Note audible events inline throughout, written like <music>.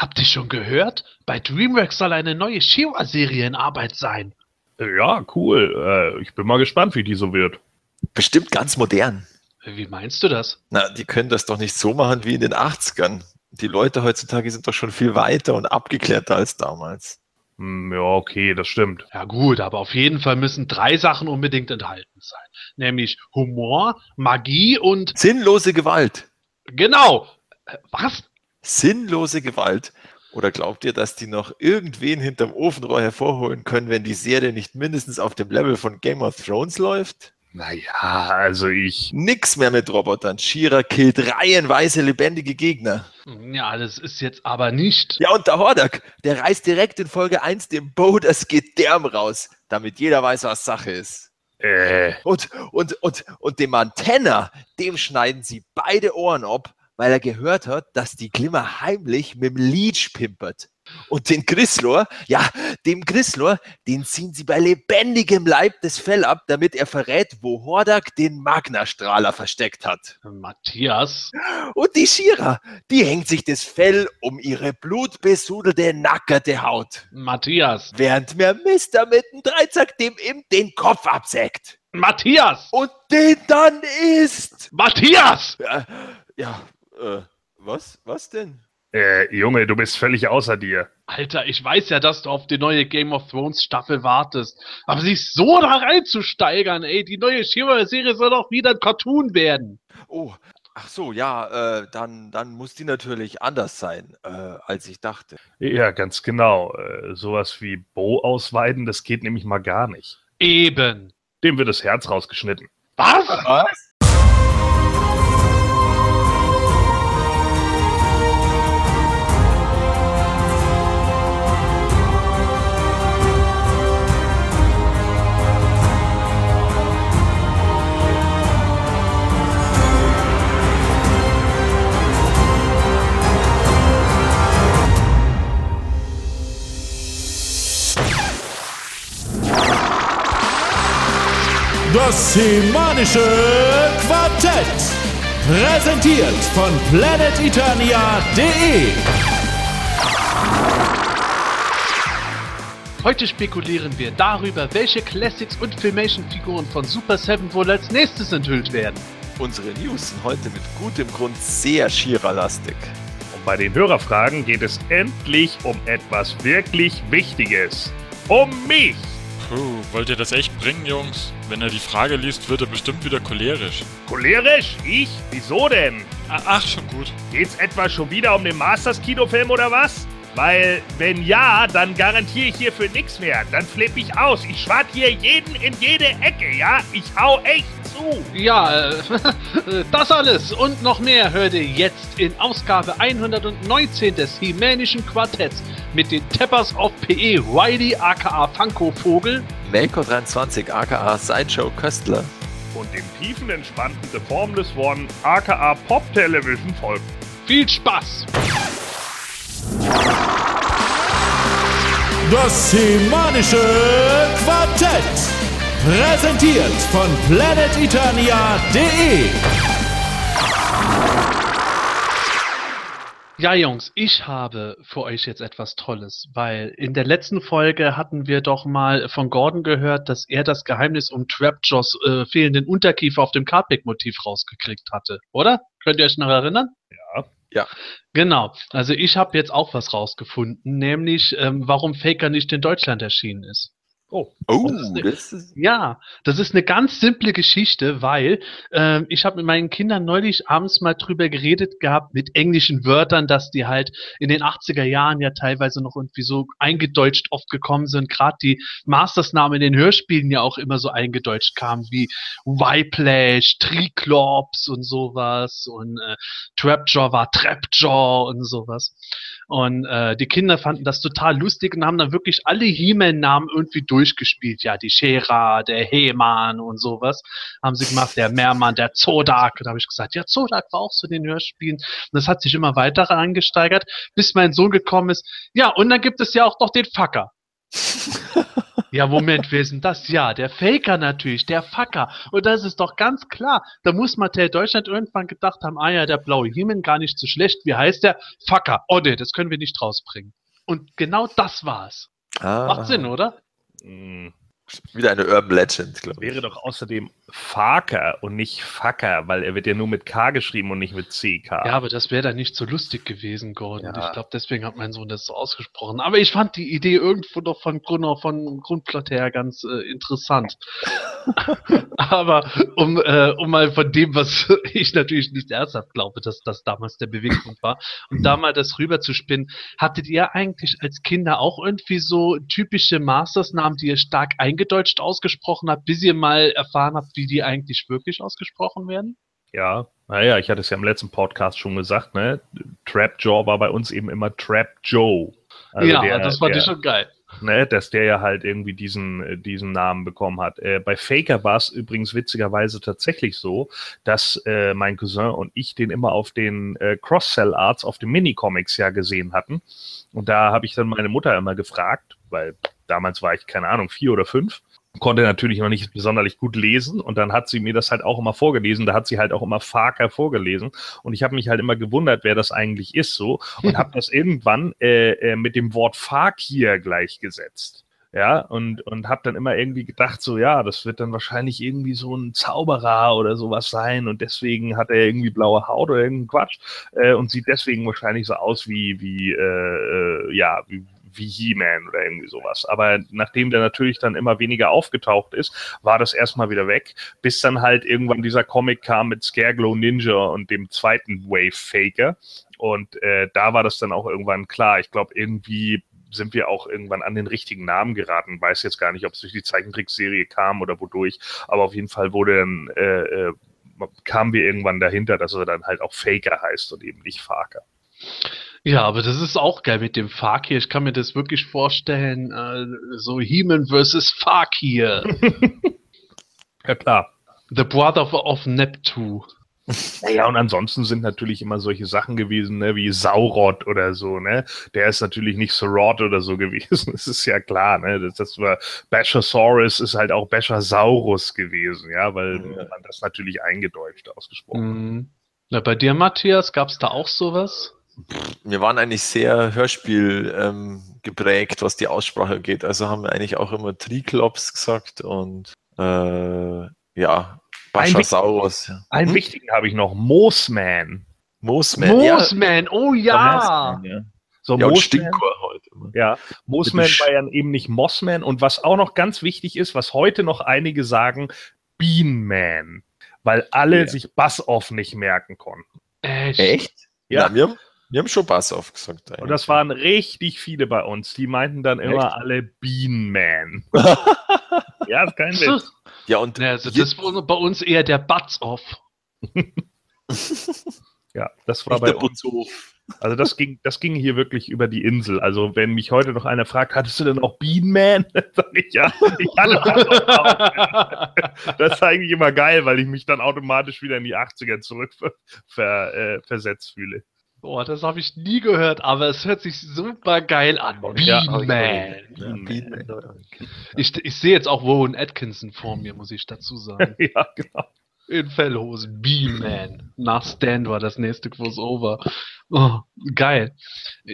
Habt ihr schon gehört? Bei DreamWorks soll eine neue She-Ra-Serie in Arbeit sein. Ja, cool. Äh, ich bin mal gespannt, wie die so wird. Bestimmt ganz modern. Wie meinst du das? Na, die können das doch nicht so machen wie in den 80ern. Die Leute heutzutage sind doch schon viel weiter und abgeklärter als damals. Hm, ja, okay, das stimmt. Ja gut, aber auf jeden Fall müssen drei Sachen unbedingt enthalten sein. Nämlich Humor, Magie und... Sinnlose Gewalt. Genau. Äh, Was? Sinnlose Gewalt. Oder glaubt ihr, dass die noch irgendwen hinterm Ofenrohr hervorholen können, wenn die Serie nicht mindestens auf dem Level von Game of Thrones läuft? Naja, also ich. Nix mehr mit Robotern. Shira killt reihenweise lebendige Gegner. Ja, das ist jetzt aber nicht... Ja, und der Hordak, der reißt direkt in Folge 1 dem Bo das Gedärm raus, damit jeder weiß, was Sache ist. Äh, Und, und, und, und dem Antenna, dem schneiden sie beide Ohren ab, weil er gehört hat, dass die Glimmer heimlich mit dem Leech pimpert. Und den Grislor, ja, dem Grislor, den ziehen sie bei lebendigem Leib das Fell ab, damit er verrät, wo Hordak den Magnastrahler versteckt hat. Matthias? Und die Shira, die hängt sich das Fell um ihre blutbesudelte, nackerte Haut. Matthias? Während mir Mister mit dem Dreizack dem ihm den Kopf absägt. Matthias! Und den dann isst. Matthias! Ja, ja äh, was? Was denn? äh, Junge, du bist völlig außer dir. Alter, ich weiß ja, dass du auf die neue Game of Thrones Staffel wartest. Aber sich so da reinzusteigern, ey, die neue She-Ra-Serie soll doch wieder ein Cartoon werden. Oh, ach so, ja, äh, dann, dann muss die natürlich anders sein, äh, als ich dachte. Ja, ganz genau. Äh, sowas wie Bo ausweiden, das geht nämlich mal gar nicht. Eben. Dem wird das Herz rausgeschnitten. Was? Was? Das semanische Quartett. Präsentiert von planeteternia.de. Heute spekulieren wir darüber, welche Classics und Filmation-Figuren von Super 7 wohl als nächstes enthüllt werden. Unsere News sind heute mit gutem Grund sehr Shira-lastig. Und bei den Hörerfragen geht es endlich um etwas wirklich Wichtiges. Um mich! Puh, wollt ihr das echt bringen, Jungs? Wenn er die Frage liest, wird er bestimmt wieder cholerisch. Cholerisch? Ich? Wieso denn? Ach, schon gut. Geht's etwa schon wieder um den Masters-Kinofilm oder was? Weil, wenn ja, dann garantiere ich hierfür nichts mehr. Dann flippe ich aus. Ich schwart hier jeden in jede Ecke, ja? Ich hau echt zu. Ja, äh, <laughs> das alles und noch mehr hört ihr jetzt in Ausgabe 119 des Himänischen Quartetts mit den Tappers of PE Riley aka Funko Vogel, Melko 23 aka Sideshow Köstler. Und dem tiefenentspannten The Formless One, aka Pop Television folgt. Viel Spaß! Das semanische Quartett. Präsentiert von planeteternia.de. Ja, Jungs, ich habe für euch jetzt etwas Tolles, weil in der letzten Folge hatten wir doch mal von Gordon gehört, dass er das Geheimnis um Trapjaws äh, fehlenden Unterkiefer auf dem Cardback-Motiv rausgekriegt hatte, oder? Könnt ihr euch noch erinnern? Ja. Genau. Also ich habe jetzt auch was rausgefunden, nämlich ähm, warum Faker nicht in Deutschland erschienen ist. Oh. Oh, Das ist- das ist. Ja, das ist eine ganz simple Geschichte, weil ähm, ich habe mit meinen Kindern neulich abends mal drüber geredet gehabt mit englischen Wörtern, dass die halt in den 80er Jahren ja teilweise noch irgendwie so eingedeutscht oft gekommen sind. Gerade die Mastersnamen in den Hörspielen ja auch immer so eingedeutscht kamen, wie Whiplash, Triclops und sowas und äh, Trapjaw war Trapjaw und sowas. Und äh, die Kinder fanden das total lustig und haben dann wirklich alle He-Man-Namen irgendwie durchgespielt. Ja, die Shera, der Heman und sowas haben sie gemacht. Der Mehrmann, der Zodak. Und da habe ich gesagt, ja, Zodak war auch in den Hörspielen. Und das hat sich immer weiter angesteigert, bis mein Sohn gekommen ist. Ja, und dann gibt es ja auch noch den Facker. <laughs> Ja, Moment, wer ist denn das? Ja, der Faker natürlich, der Fucker. Und das ist doch ganz klar. Da muss Mattel Deutschland irgendwann gedacht haben, ah ja, der blaue Himmel gar nicht so schlecht. Wie heißt der? Fucker. Oh nee, das können wir nicht rausbringen. Und genau das war's. Ah, Macht Sinn, oder? Hm. <laughs> Wieder eine Urban Legend, glaube ich. Wäre doch außerdem Farker und nicht Fucker, weil er wird ja nur mit K geschrieben und nicht mit CK. Ja, aber das wäre dann nicht so lustig gewesen, Gordon. Ja. Ich glaube, deswegen hat mein Sohn das so ausgesprochen. Aber ich fand die Idee irgendwo doch von Grund, von Grundplatte her ganz äh, interessant. <laughs> aber um, äh, um mal von dem, was <laughs> ich natürlich nicht ernsthaft glaube, dass das damals der Beweggrund war, um da mal das rüberzuspinnen, hattet ihr eigentlich als Kinder auch irgendwie so typische Masters-Namen, die ihr stark eingedeutscht ausgesprochen habt, bis ihr mal erfahren habt, wie die eigentlich wirklich ausgesprochen werden? Ja, naja, ich hatte es ja im letzten Podcast schon gesagt, ne? Trap Jaw war bei uns eben immer Trap Joe. Also ja, der- das fand der, ich schon geil. ne, dass der ja halt irgendwie diesen, äh, diesen Namen bekommen hat. Äh, bei Faker war es übrigens witzigerweise tatsächlich so, dass äh, mein Cousin und ich den immer auf den äh, Cross-Sell-Arts auf den Minicomics ja gesehen hatten. Und da habe ich dann meine Mutter immer gefragt, weil damals war ich, keine Ahnung, vier oder fünf. Konnte natürlich noch nicht besonders gut lesen und dann hat sie mir das halt auch immer vorgelesen. Da hat sie halt auch immer Faker vorgelesen und ich habe mich halt immer gewundert, wer das eigentlich ist so und habe <laughs> das irgendwann äh, äh, mit dem Wort Fakir gleichgesetzt. Ja, und, und habe dann immer irgendwie gedacht, so, ja, das wird dann wahrscheinlich irgendwie so ein Zauberer oder sowas sein und deswegen hat er irgendwie blaue Haut oder irgendeinen Quatsch äh, und sieht deswegen wahrscheinlich so aus wie, wie, äh, äh, ja, wie, wie He-Man oder irgendwie sowas. Aber nachdem der natürlich dann immer weniger aufgetaucht ist, war das erstmal wieder weg, bis dann halt irgendwann dieser Comic kam mit Scareglow Ninja und dem zweiten Wave Faker. Und äh, da war das dann auch irgendwann klar. Ich glaube, irgendwie sind wir auch irgendwann an den richtigen Namen geraten. Weiß jetzt gar nicht, ob es durch die Zeichentrickserie kam oder wodurch, aber auf jeden Fall wurde dann, äh, äh, kamen wir irgendwann dahinter, dass er dann halt auch Faker heißt und eben nicht Faker. Ja, aber das ist auch geil mit dem Fakir. Ich kann mir das wirklich vorstellen, äh, so He-Man versus Fakir. <laughs> Ja klar. The Brother of, Neptune. Naja, und ansonsten sind natürlich immer solche Sachen gewesen, ne, wie Saurod oder so, ne? Der ist natürlich nicht Sorod oder so <laughs> gewesen. Das ist ja klar, ne? Das, das war Bashosaurus ist halt auch Bashosaurus gewesen, ja, weil Ja. man das natürlich eingedeutscht ausgesprochen hat. Mhm. Na, bei dir, Matthias, gab es da auch sowas? Wir waren eigentlich sehr Hörspiel ähm, geprägt, was die Aussprache geht. Also haben wir eigentlich auch immer Triklops gesagt und äh, ja, Ein Baschasaurus. Ja. Einen Hm? wichtigen habe ich noch, Moosman. Moosman. Ja, Moosman, oh ja! Moosman, ja. So, ja Moosman- Stinkor heute immer. Ja, Moosman war ja eben nicht Mossman. Und was auch noch ganz wichtig ist, was heute noch einige sagen, Beanman. Weil alle Ja. sich Bass-Off nicht merken konnten. Echt? Echt? Ja. Ja, wir, haben, wir haben schon Bass aufgesagt. Und das waren richtig viele bei uns. Die meinten dann immer alle Beanman. <laughs> ja, ist kein Witz. Ja, und Ja, also das war bei uns eher der Butts <laughs> off. Ja, das war nicht bei der uns. Also das ging, das ging hier wirklich über die Insel. Also wenn mich heute noch einer fragt, hattest du denn auch Beanman? <laughs> Sag ich ja. Ich hatte das auch. Das ist eigentlich immer geil, weil ich mich dann automatisch wieder in die 80er zurück ver, ver, äh, versetzt fühle. Boah, das habe ich nie gehört, aber es hört sich super geil an. Ja, Bean Man. Ja, Beanman. Ich, ich sehe jetzt auch Rowan Atkinson vor mir, muss ich dazu sagen. <laughs> Ja, genau. In Fellhosen. Bean-Man. Nach Stand war das nächste Crossover. Oh, geil.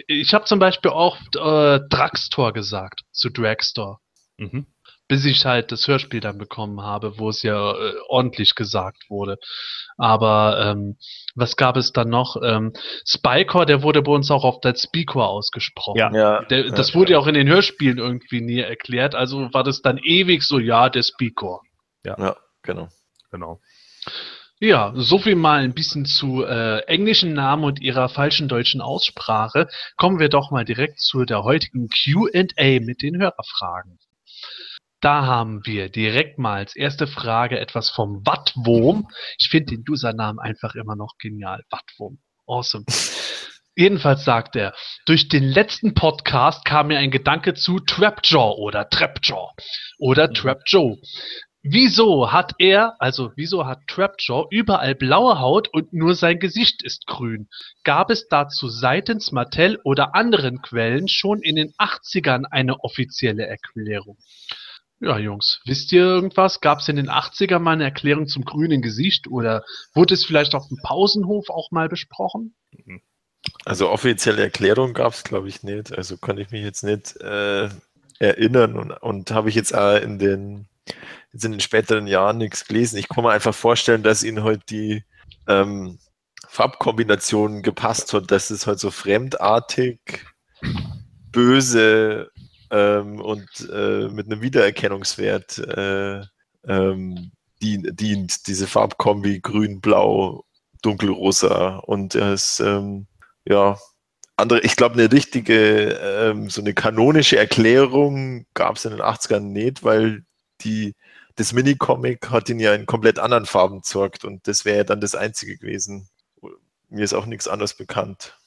Ich habe zum Beispiel auch äh, Drugstore gesagt zu Dragstore. Mhm. Bis ich halt das Hörspiel dann bekommen habe, wo es ja äh, ordentlich gesagt wurde. Aber ähm, was gab es dann noch? Ähm, Spycore, der wurde bei uns auch auf der Speaker ausgesprochen. Ja. Ja, Der, das wurde ja auch in den Hörspielen irgendwie nie erklärt, also war das dann ewig so, ja, der Speaker. ja, genau. Genau. Ja, so viel mal ein bisschen zu äh, englischen Namen und ihrer falschen deutschen Aussprache. Kommen wir doch mal direkt zu der heutigen Q&A mit den Hörerfragen. Da haben wir direkt mal als erste Frage etwas vom Wattwurm. Ich finde den Usernamen einfach immer noch genial. Wattwurm. Awesome. Jedenfalls sagt er, durch den letzten Podcast kam mir ein Gedanke zu Trapjaw oder Trapjaw oder Trapjoe. Wieso hat er, also wieso hat Trapjaw überall blaue Haut und nur sein Gesicht ist grün? Gab es dazu seitens Mattel oder anderen Quellen schon in den 80ern eine offizielle Erklärung? Ja, Jungs, wisst ihr irgendwas? Gab es in den 80ern mal eine Erklärung zum grünen Gesicht oder wurde es vielleicht auf dem Pausenhof auch mal besprochen? Also offizielle Erklärung gab es, glaube ich, nicht. Also kann ich mich jetzt nicht äh, erinnern und, und habe ich jetzt auch in den, jetzt in den späteren Jahren nichts gelesen. Ich kann mir einfach vorstellen, dass ihnen heute die ähm, Farbkombinationen gepasst hat, dass es halt so fremdartig, böse ähm, und äh, mit einem Wiedererkennungswert äh, ähm, dient, dient, diese Farbkombi grün, blau, dunkelrosa und es ähm, ja andere, ich glaube, eine richtige, ähm, so eine kanonische Erklärung gab es in den 80ern nicht, weil die, das Minicomic hat ihn ja in komplett anderen Farben gezeigt und das wäre ja dann das einzige gewesen. Mir ist auch nichts anderes bekannt.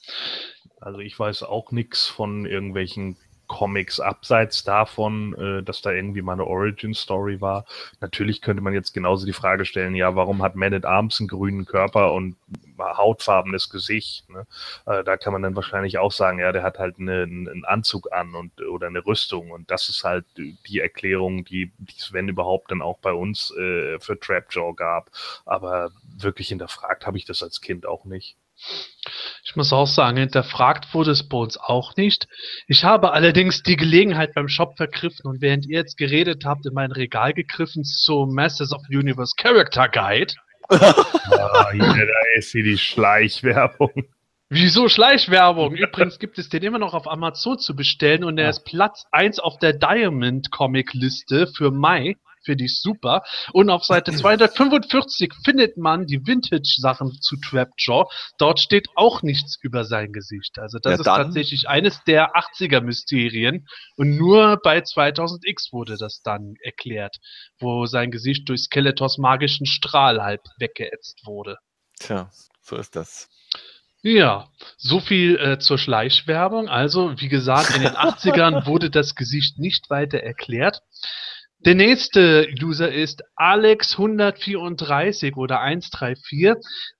Also ich weiß auch nichts von irgendwelchen Comics abseits davon, äh, dass da irgendwie mal eine Origin-Story war. Natürlich könnte man jetzt genauso die Frage stellen, ja, warum hat Man at Arms einen grünen Körper und hautfarbenes Gesicht? Ne? Äh, da kann man dann wahrscheinlich auch sagen, ja, der hat halt eine, einen Anzug an und oder eine Rüstung und das ist halt die Erklärung, die, es, wenn überhaupt, dann auch bei uns äh, für Trapjaw gab. Aber wirklich hinterfragt habe ich das als Kind auch nicht. Ich muss auch sagen, hinterfragt wurde es bei uns auch nicht. Ich habe allerdings die Gelegenheit beim Shop vergriffen und während ihr jetzt geredet habt, in mein Regal gegriffen zum Masters of the Universe Character Guide. ah, hier, da ist hier die Schleichwerbung. Wieso Schleichwerbung? Übrigens gibt es den immer noch auf Amazon zu bestellen und er ist Platz 1 auf der Diamond Comic Liste für Mai finde ich super. Und auf Seite <clears throat> 245 findet man die Vintage-Sachen zu Trapjaw. Dort steht auch nichts über sein Gesicht. Also das ja, ist tatsächlich eines der 80er-Mysterien. Und nur bei 2000X wurde das dann erklärt, wo sein Gesicht durch Skeletors magischen Strahl halb weggeätzt wurde. Tja, so ist das. Ja, so viel äh, zur Schleichwerbung. Also, wie gesagt, in den <laughs> 80ern wurde das Gesicht nicht weiter erklärt. Der nächste User ist Alex134 oder 134,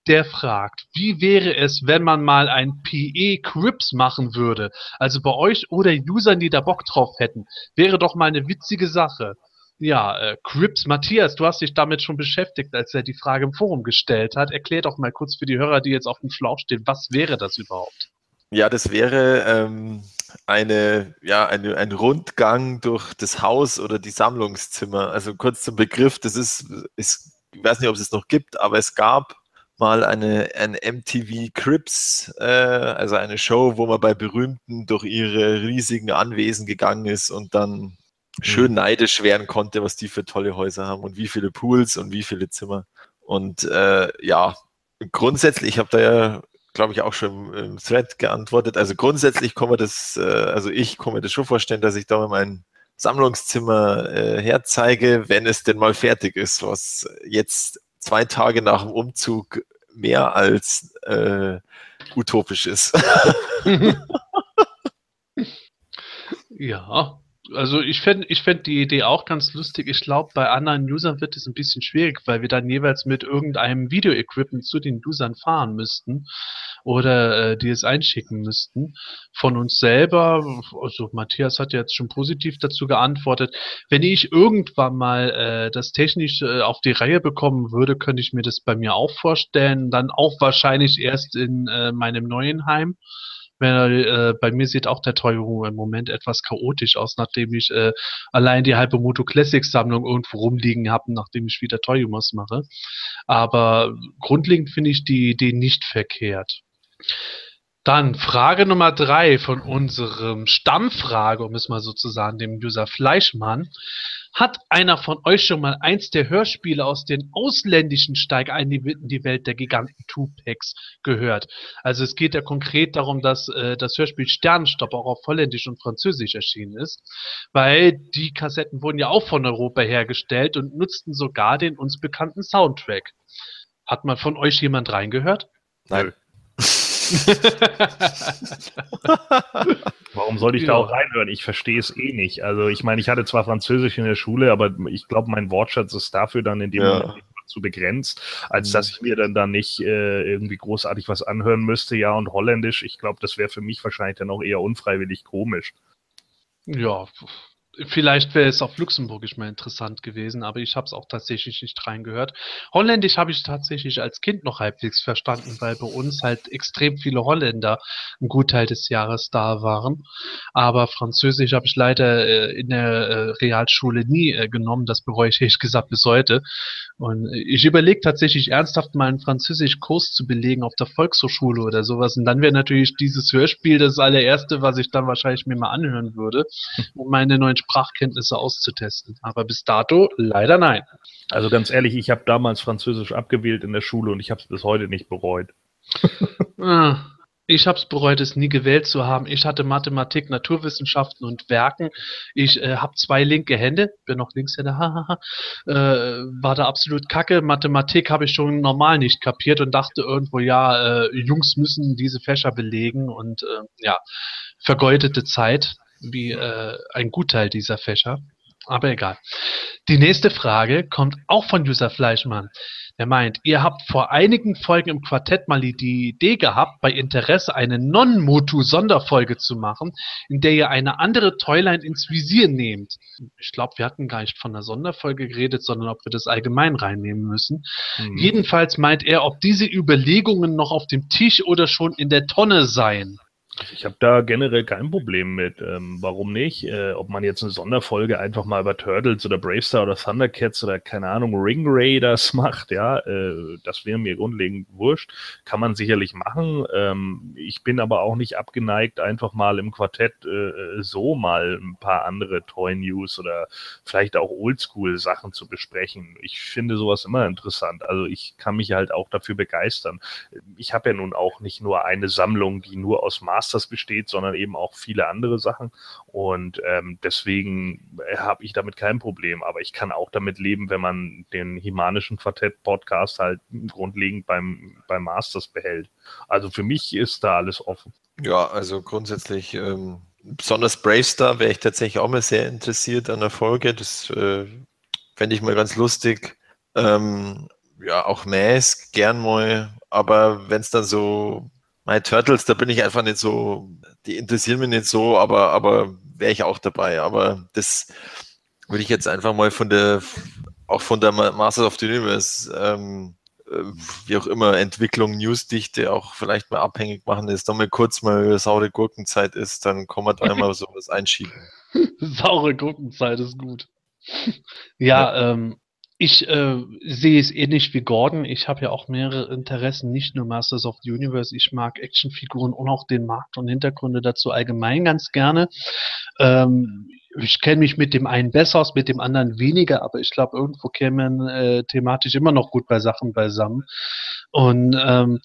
der fragt, wie wäre es, wenn man mal ein PE Crips machen würde? Also bei euch oder Usern, die da Bock drauf hätten. Wäre doch mal eine witzige Sache. Ja, äh, Crips, Matthias, du hast dich damit schon beschäftigt, als er die Frage im Forum gestellt hat. Erklär doch mal kurz für die Hörer, die jetzt auf dem Schlauch stehen, was wäre das überhaupt? Ja, das wäre ähm, eine, ja, eine, ein Rundgang durch das Haus oder die Sammlungszimmer. Also kurz zum Begriff, das ist, ist ich weiß nicht, ob es es noch gibt, aber es gab mal eine, eine MTV Crips, äh, also eine Show, wo man bei Berühmten durch ihre riesigen Anwesen gegangen ist und dann schön mhm. neidisch werden konnte, was die für tolle Häuser haben und wie viele Pools und wie viele Zimmer. Und äh, ja, grundsätzlich, ich habe da ja glaube ich, auch schon im Thread geantwortet. Also grundsätzlich kann man das, äh, also ich kann mir das schon vorstellen, dass ich da mal mein Sammlungszimmer äh, herzeige, wenn es denn mal fertig ist, was jetzt zwei Tage nach dem Umzug mehr als äh, utopisch ist. <laughs> <laughs> ja, also ich fände ich fänd die Idee auch ganz lustig. Ich glaube, bei anderen Usern wird es ein bisschen schwierig, weil wir dann jeweils mit irgendeinem Video-Equipment zu den Usern fahren müssten oder äh, die es einschicken müssten. Von uns selber, also Matthias hat ja jetzt schon positiv dazu geantwortet, wenn ich irgendwann mal äh, das technisch äh, auf die Reihe bekommen würde, könnte ich mir das bei mir auch vorstellen. Dann auch wahrscheinlich erst in äh, meinem neuen Heim. Äh, bei mir sieht auch der Teuerung im Moment etwas chaotisch aus, nachdem ich äh, allein die halbe Moto Classics Sammlung irgendwo rumliegen habe, nachdem ich wieder Toyumas mache. Aber grundlegend finde ich die Idee nicht verkehrt. Dann Frage Nummer drei von unserem Stammfrage, um es mal so zu sagen, dem User Fleischmann. Hat einer von euch schon mal eins der Hörspiele aus den ausländischen Steig ein in die Welt der Giganten Tupacs gehört? Also es geht ja konkret darum, dass äh, das Hörspiel Sternstopp auch auf Holländisch und Französisch erschienen ist, weil die Kassetten wurden ja auch von Europa hergestellt und nutzten sogar den uns bekannten Soundtrack. Hat mal von euch jemand reingehört? Nein. <laughs> Warum sollte ich da Ja. auch reinhören? Ich verstehe es eh nicht. Also ich meine, ich hatte zwar Französisch in der Schule, aber ich glaube, mein Wortschatz ist dafür dann in dem Ja. Moment zu begrenzt, als Mhm. dass ich mir dann da nicht äh, irgendwie großartig was anhören müsste. Ja, und Holländisch, ich glaube, das wäre für mich wahrscheinlich dann auch eher unfreiwillig komisch. Ja, vielleicht wäre es auf Luxemburgisch mal interessant gewesen, aber ich habe es auch tatsächlich nicht reingehört. Holländisch habe ich tatsächlich als Kind noch halbwegs verstanden, weil bei uns halt extrem viele Holländer einen Gutteil des Jahres da waren. Aber Französisch habe ich leider äh, in der äh, Realschule nie äh, genommen. Das bereue ich ehrlich gesagt bis heute. Und ich überlege tatsächlich ernsthaft mal einen Französisch-Kurs zu belegen auf der Volkshochschule oder sowas. Und dann wäre natürlich dieses Hörspiel das allererste, was ich dann wahrscheinlich mir mal anhören würde, um meine neuen Sprachkenntnisse auszutesten. Aber bis dato leider nein. Also ganz ehrlich, ich habe damals Französisch abgewählt in der Schule und ich habe es bis heute nicht bereut. <laughs> Ah, Ich habe es bereut, es nie gewählt zu haben. Ich hatte Mathematik, Naturwissenschaften und Werken. Ich äh, habe zwei linke Hände, bin noch Linkshänder, <laughs> hahaha. äh, war da absolut kacke. Mathematik habe ich schon normal nicht kapiert und dachte irgendwo, ja, äh, Jungs müssen diese Fächer belegen und äh, ja, vergeudete Zeit, wie äh, ein Gutteil dieser Fächer. Aber egal. Die nächste Frage kommt auch von User Fleischmann. Der meint, ihr habt vor einigen Folgen im Quartett mal die Idee gehabt, bei Interesse eine Non-Motu-Sonderfolge zu machen, in der ihr eine andere Toyline ins Visier nehmt. Ich glaube, wir hatten gar nicht von einer Sonderfolge geredet, sondern ob wir das allgemein reinnehmen müssen. Hm. Jedenfalls meint er, ob diese Überlegungen noch auf dem Tisch oder schon in der Tonne seien. Ich habe da generell kein Problem mit. Ähm, warum nicht? Äh, ob man jetzt eine Sonderfolge einfach mal über Turtles oder Bravestar oder Thundercats oder keine Ahnung, Ring Raiders <laughs> macht, ja, äh, das wäre mir grundlegend wurscht. Kann man sicherlich machen. Ähm, ich bin aber auch nicht abgeneigt, einfach mal im Quartett äh, so mal ein paar andere Toy News oder vielleicht auch Oldschool-Sachen zu besprechen. Ich finde sowas immer interessant. Also ich kann mich halt auch dafür begeistern. Ich habe ja nun auch nicht nur eine Sammlung, die nur aus Masters besteht, sondern eben auch viele andere Sachen. Und ähm, deswegen habe ich damit kein Problem. Aber ich kann auch damit leben, wenn man den Himanischen Quartett-Podcast halt grundlegend beim, beim Masters behält. Also für mich ist da alles offen. Ja, also grundsätzlich, ähm, besonders Bravestar wäre ich tatsächlich auch mal sehr interessiert an der Folge. Das äh, fände ich mal ganz lustig. Ähm, ja, auch Mask gern mal, aber wenn es dann so My Turtles, da bin ich einfach nicht so, die interessieren mich nicht so, aber, aber wäre ich auch dabei. Aber das würde ich jetzt einfach mal von der, auch von der Ma- Masters of the Universe, ähm, äh, wie auch immer, Entwicklung, Newsdichte auch vielleicht mal abhängig machen, dass da mal kurz mal saure Gurkenzeit ist, dann kann man da <laughs> mal sowas einschieben. Saure Gurkenzeit ist gut. Ja, ähm, ich äh, sehe es ähnlich wie Gordon. Ich habe ja auch mehrere Interessen, nicht nur Masters of the Universe. Ich mag Actionfiguren und auch den Markt und Hintergründe dazu allgemein ganz gerne. Ähm, ich kenne mich mit dem einen besser aus, mit dem anderen weniger, aber ich glaube, irgendwo kämen äh, thematisch immer noch gut bei Sachen beisammen. Und ähm,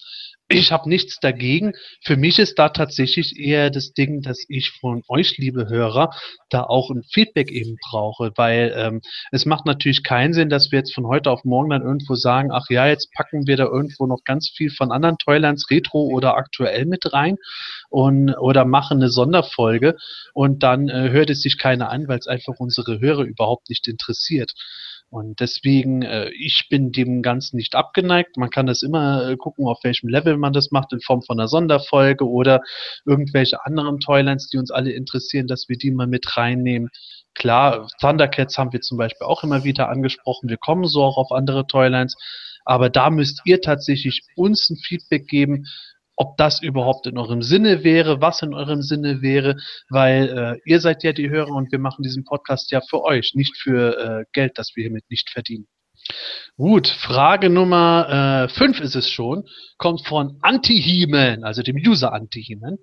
ich habe nichts dagegen. Für mich ist da tatsächlich eher das Ding, dass ich von euch, liebe Hörer, da auch ein Feedback eben brauche, weil ähm, es macht natürlich keinen Sinn, dass wir jetzt von heute auf morgen dann irgendwo sagen, ach ja, jetzt packen wir da irgendwo noch ganz viel von anderen Toylands Retro oder aktuell mit rein und oder machen eine Sonderfolge und dann äh, hört es sich keiner an, weil es einfach unsere Hörer überhaupt nicht interessiert. Und deswegen, äh, ich bin dem Ganzen nicht abgeneigt. Man kann das immer äh, gucken, auf welchem Level man das macht, in Form von einer Sonderfolge oder irgendwelche anderen Toylands, die uns alle interessieren, dass wir die mal mit reinnehmen. Klar, Thundercats haben wir zum Beispiel auch immer wieder angesprochen. Wir kommen so auch auf andere Toylands. Aber da müsst ihr tatsächlich uns ein Feedback geben, ob das überhaupt in eurem Sinne wäre, was in eurem Sinne wäre, weil äh, ihr seid ja die Hörer und wir machen diesen Podcast ja für euch, nicht für äh, Geld, das wir hiermit nicht verdienen. Gut, Frage Nummer 5 ist es schon, kommt von Anti-Heman, also dem User Anti-Heman.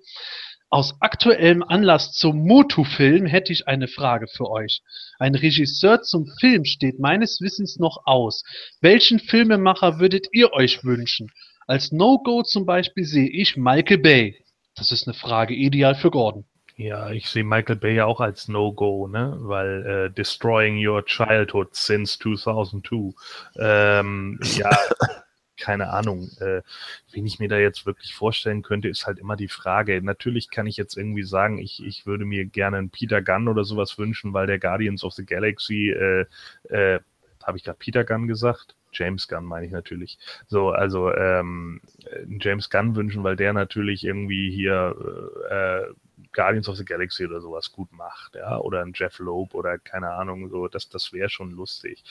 Aus aktuellem Anlass zum Motu-Film hätte ich eine Frage für euch. Ein Regisseur zum Film steht meines Wissens noch aus. Welchen Filmemacher würdet ihr euch wünschen? Als No-Go zum Beispiel sehe ich Michael Bay. Das ist eine Frage ideal für Gordon. Ja, ich sehe Michael Bay ja auch als No-Go, ne? Weil äh, Destroying Your Childhood since 2002. Ähm, ja, <laughs> keine Ahnung, äh, wen ich mir da jetzt wirklich vorstellen könnte, ist halt immer die Frage. Natürlich kann ich jetzt irgendwie sagen, ich, ich würde mir gerne einen Peter Gunn oder sowas wünschen, weil der Guardians of the Galaxy, äh, äh, habe ich gerade Peter Gunn gesagt? James Gunn meine ich natürlich. So, also ähm, James Gunn wünschen, weil der natürlich irgendwie hier äh, Guardians of the Galaxy oder sowas gut macht, ja, oder ein Jeff Loeb oder keine Ahnung, so, das, das wäre schon lustig.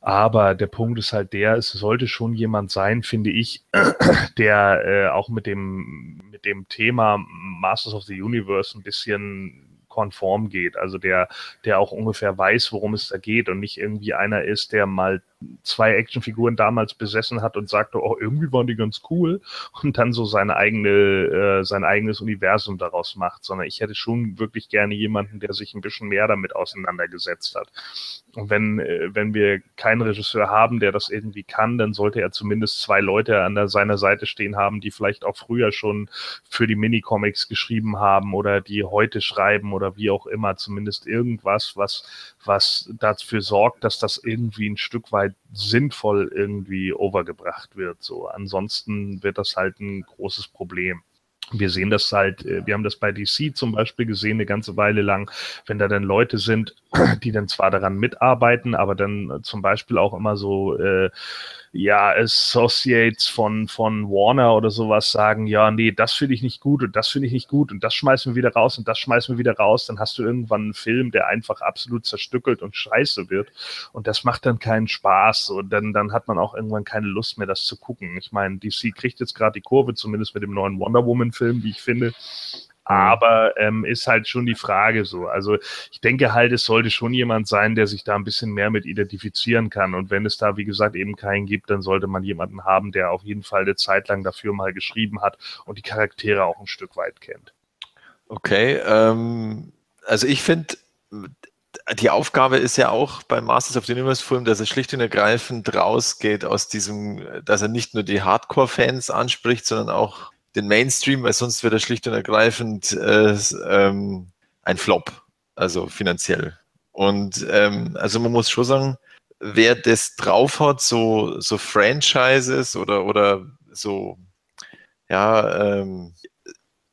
Aber der Punkt ist halt der, es sollte schon jemand sein, finde ich, <clears throat> der äh, auch mit dem, mit dem Thema Masters of the Universe ein bisschen konform geht. Also der, der auch ungefähr weiß, worum es da geht und nicht irgendwie einer ist, der mal zwei Actionfiguren damals besessen hat und sagte, oh, irgendwie waren die ganz cool und dann so seine eigene, äh, sein eigenes Universum daraus macht, sondern ich hätte schon wirklich gerne jemanden, der sich ein bisschen mehr damit auseinandergesetzt hat. Und wenn, äh, wenn wir keinen Regisseur haben, der das irgendwie kann, dann sollte er zumindest zwei Leute an der, seiner Seite stehen haben, die vielleicht auch früher schon für die Minicomics geschrieben haben oder die heute schreiben oder wie auch immer, zumindest irgendwas, was, was dafür sorgt, dass das irgendwie ein Stück weit sinnvoll irgendwie overgebracht wird. So, ansonsten wird das halt ein großes Problem wir sehen das halt, äh, wir haben das bei DC zum Beispiel gesehen, eine ganze Weile lang, wenn da dann Leute sind, die dann zwar daran mitarbeiten, aber dann zum Beispiel auch immer so äh, ja, Associates von, von Warner oder sowas sagen, ja, nee, das finde ich nicht gut und das finde ich nicht gut und das schmeißen wir wieder raus und das schmeißen wir wieder raus, dann hast du irgendwann einen Film, der einfach absolut zerstückelt und scheiße wird und das macht dann keinen Spaß und dann, dann hat man auch irgendwann keine Lust mehr, das zu gucken. Ich meine, DC kriegt jetzt gerade die Kurve, zumindest mit dem neuen Wonder Woman Film, wie ich finde. Mhm. Aber ähm, ist halt schon die Frage so. Also ich denke halt, es sollte schon jemand sein, der sich da ein bisschen mehr mit identifizieren kann. Und wenn es da, wie gesagt, eben keinen gibt, dann sollte man jemanden haben, der auf jeden Fall eine Zeit lang dafür mal geschrieben hat und die Charaktere auch ein Stück weit kennt. Okay, ähm, also ich finde, die Aufgabe ist ja auch beim Masters of the Universe Film, dass er schlicht und ergreifend rausgeht aus diesem, dass er nicht nur die Hardcore-Fans anspricht, sondern auch den Mainstream, weil sonst wird er schlicht und ergreifend äh, ähm, ein Flop, also finanziell. Und ähm, also man muss schon sagen, wer das drauf hat, so, so Franchises oder, oder so, ja, ähm,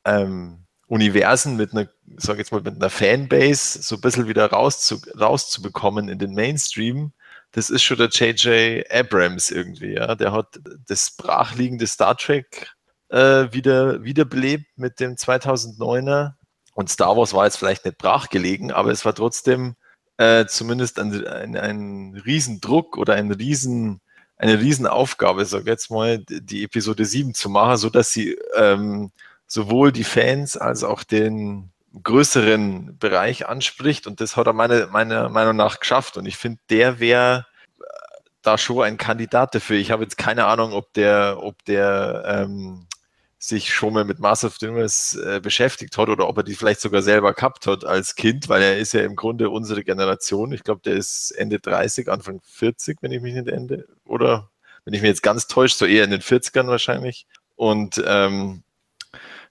ähm, Universen mit einer, sag jetzt mal, mit einer Fanbase so ein bisschen wieder rauszu, rauszubekommen in den Mainstream, das ist schon der J.J. Abrams irgendwie, ja. Der hat das brachliegende Star Trek äh, wieder wiederbelebt mit dem 2009er. Und Star Wars war jetzt vielleicht nicht brachgelegen, aber es war trotzdem äh, zumindest ein, ein, ein Riesendruck oder ein Riesen, eine Riesenaufgabe, sag jetzt mal, die Episode 7 zu machen, so dass sie ähm, sowohl die Fans als auch den größeren Bereich anspricht. Und das hat er meine, meiner Meinung nach geschafft. Und ich finde, der wäre da schon ein Kandidat dafür. Ich habe jetzt keine Ahnung, ob der, ob der ähm, sich schon mal mit Master of Universe äh, beschäftigt hat oder ob er die vielleicht sogar selber gehabt hat als Kind, weil er ist ja im Grunde unsere Generation. Ich glaube, der ist Ende 30, Anfang 40, wenn ich mich nicht ende. Oder wenn ich mich jetzt ganz täusche, so eher in den 40ern wahrscheinlich. Und ähm,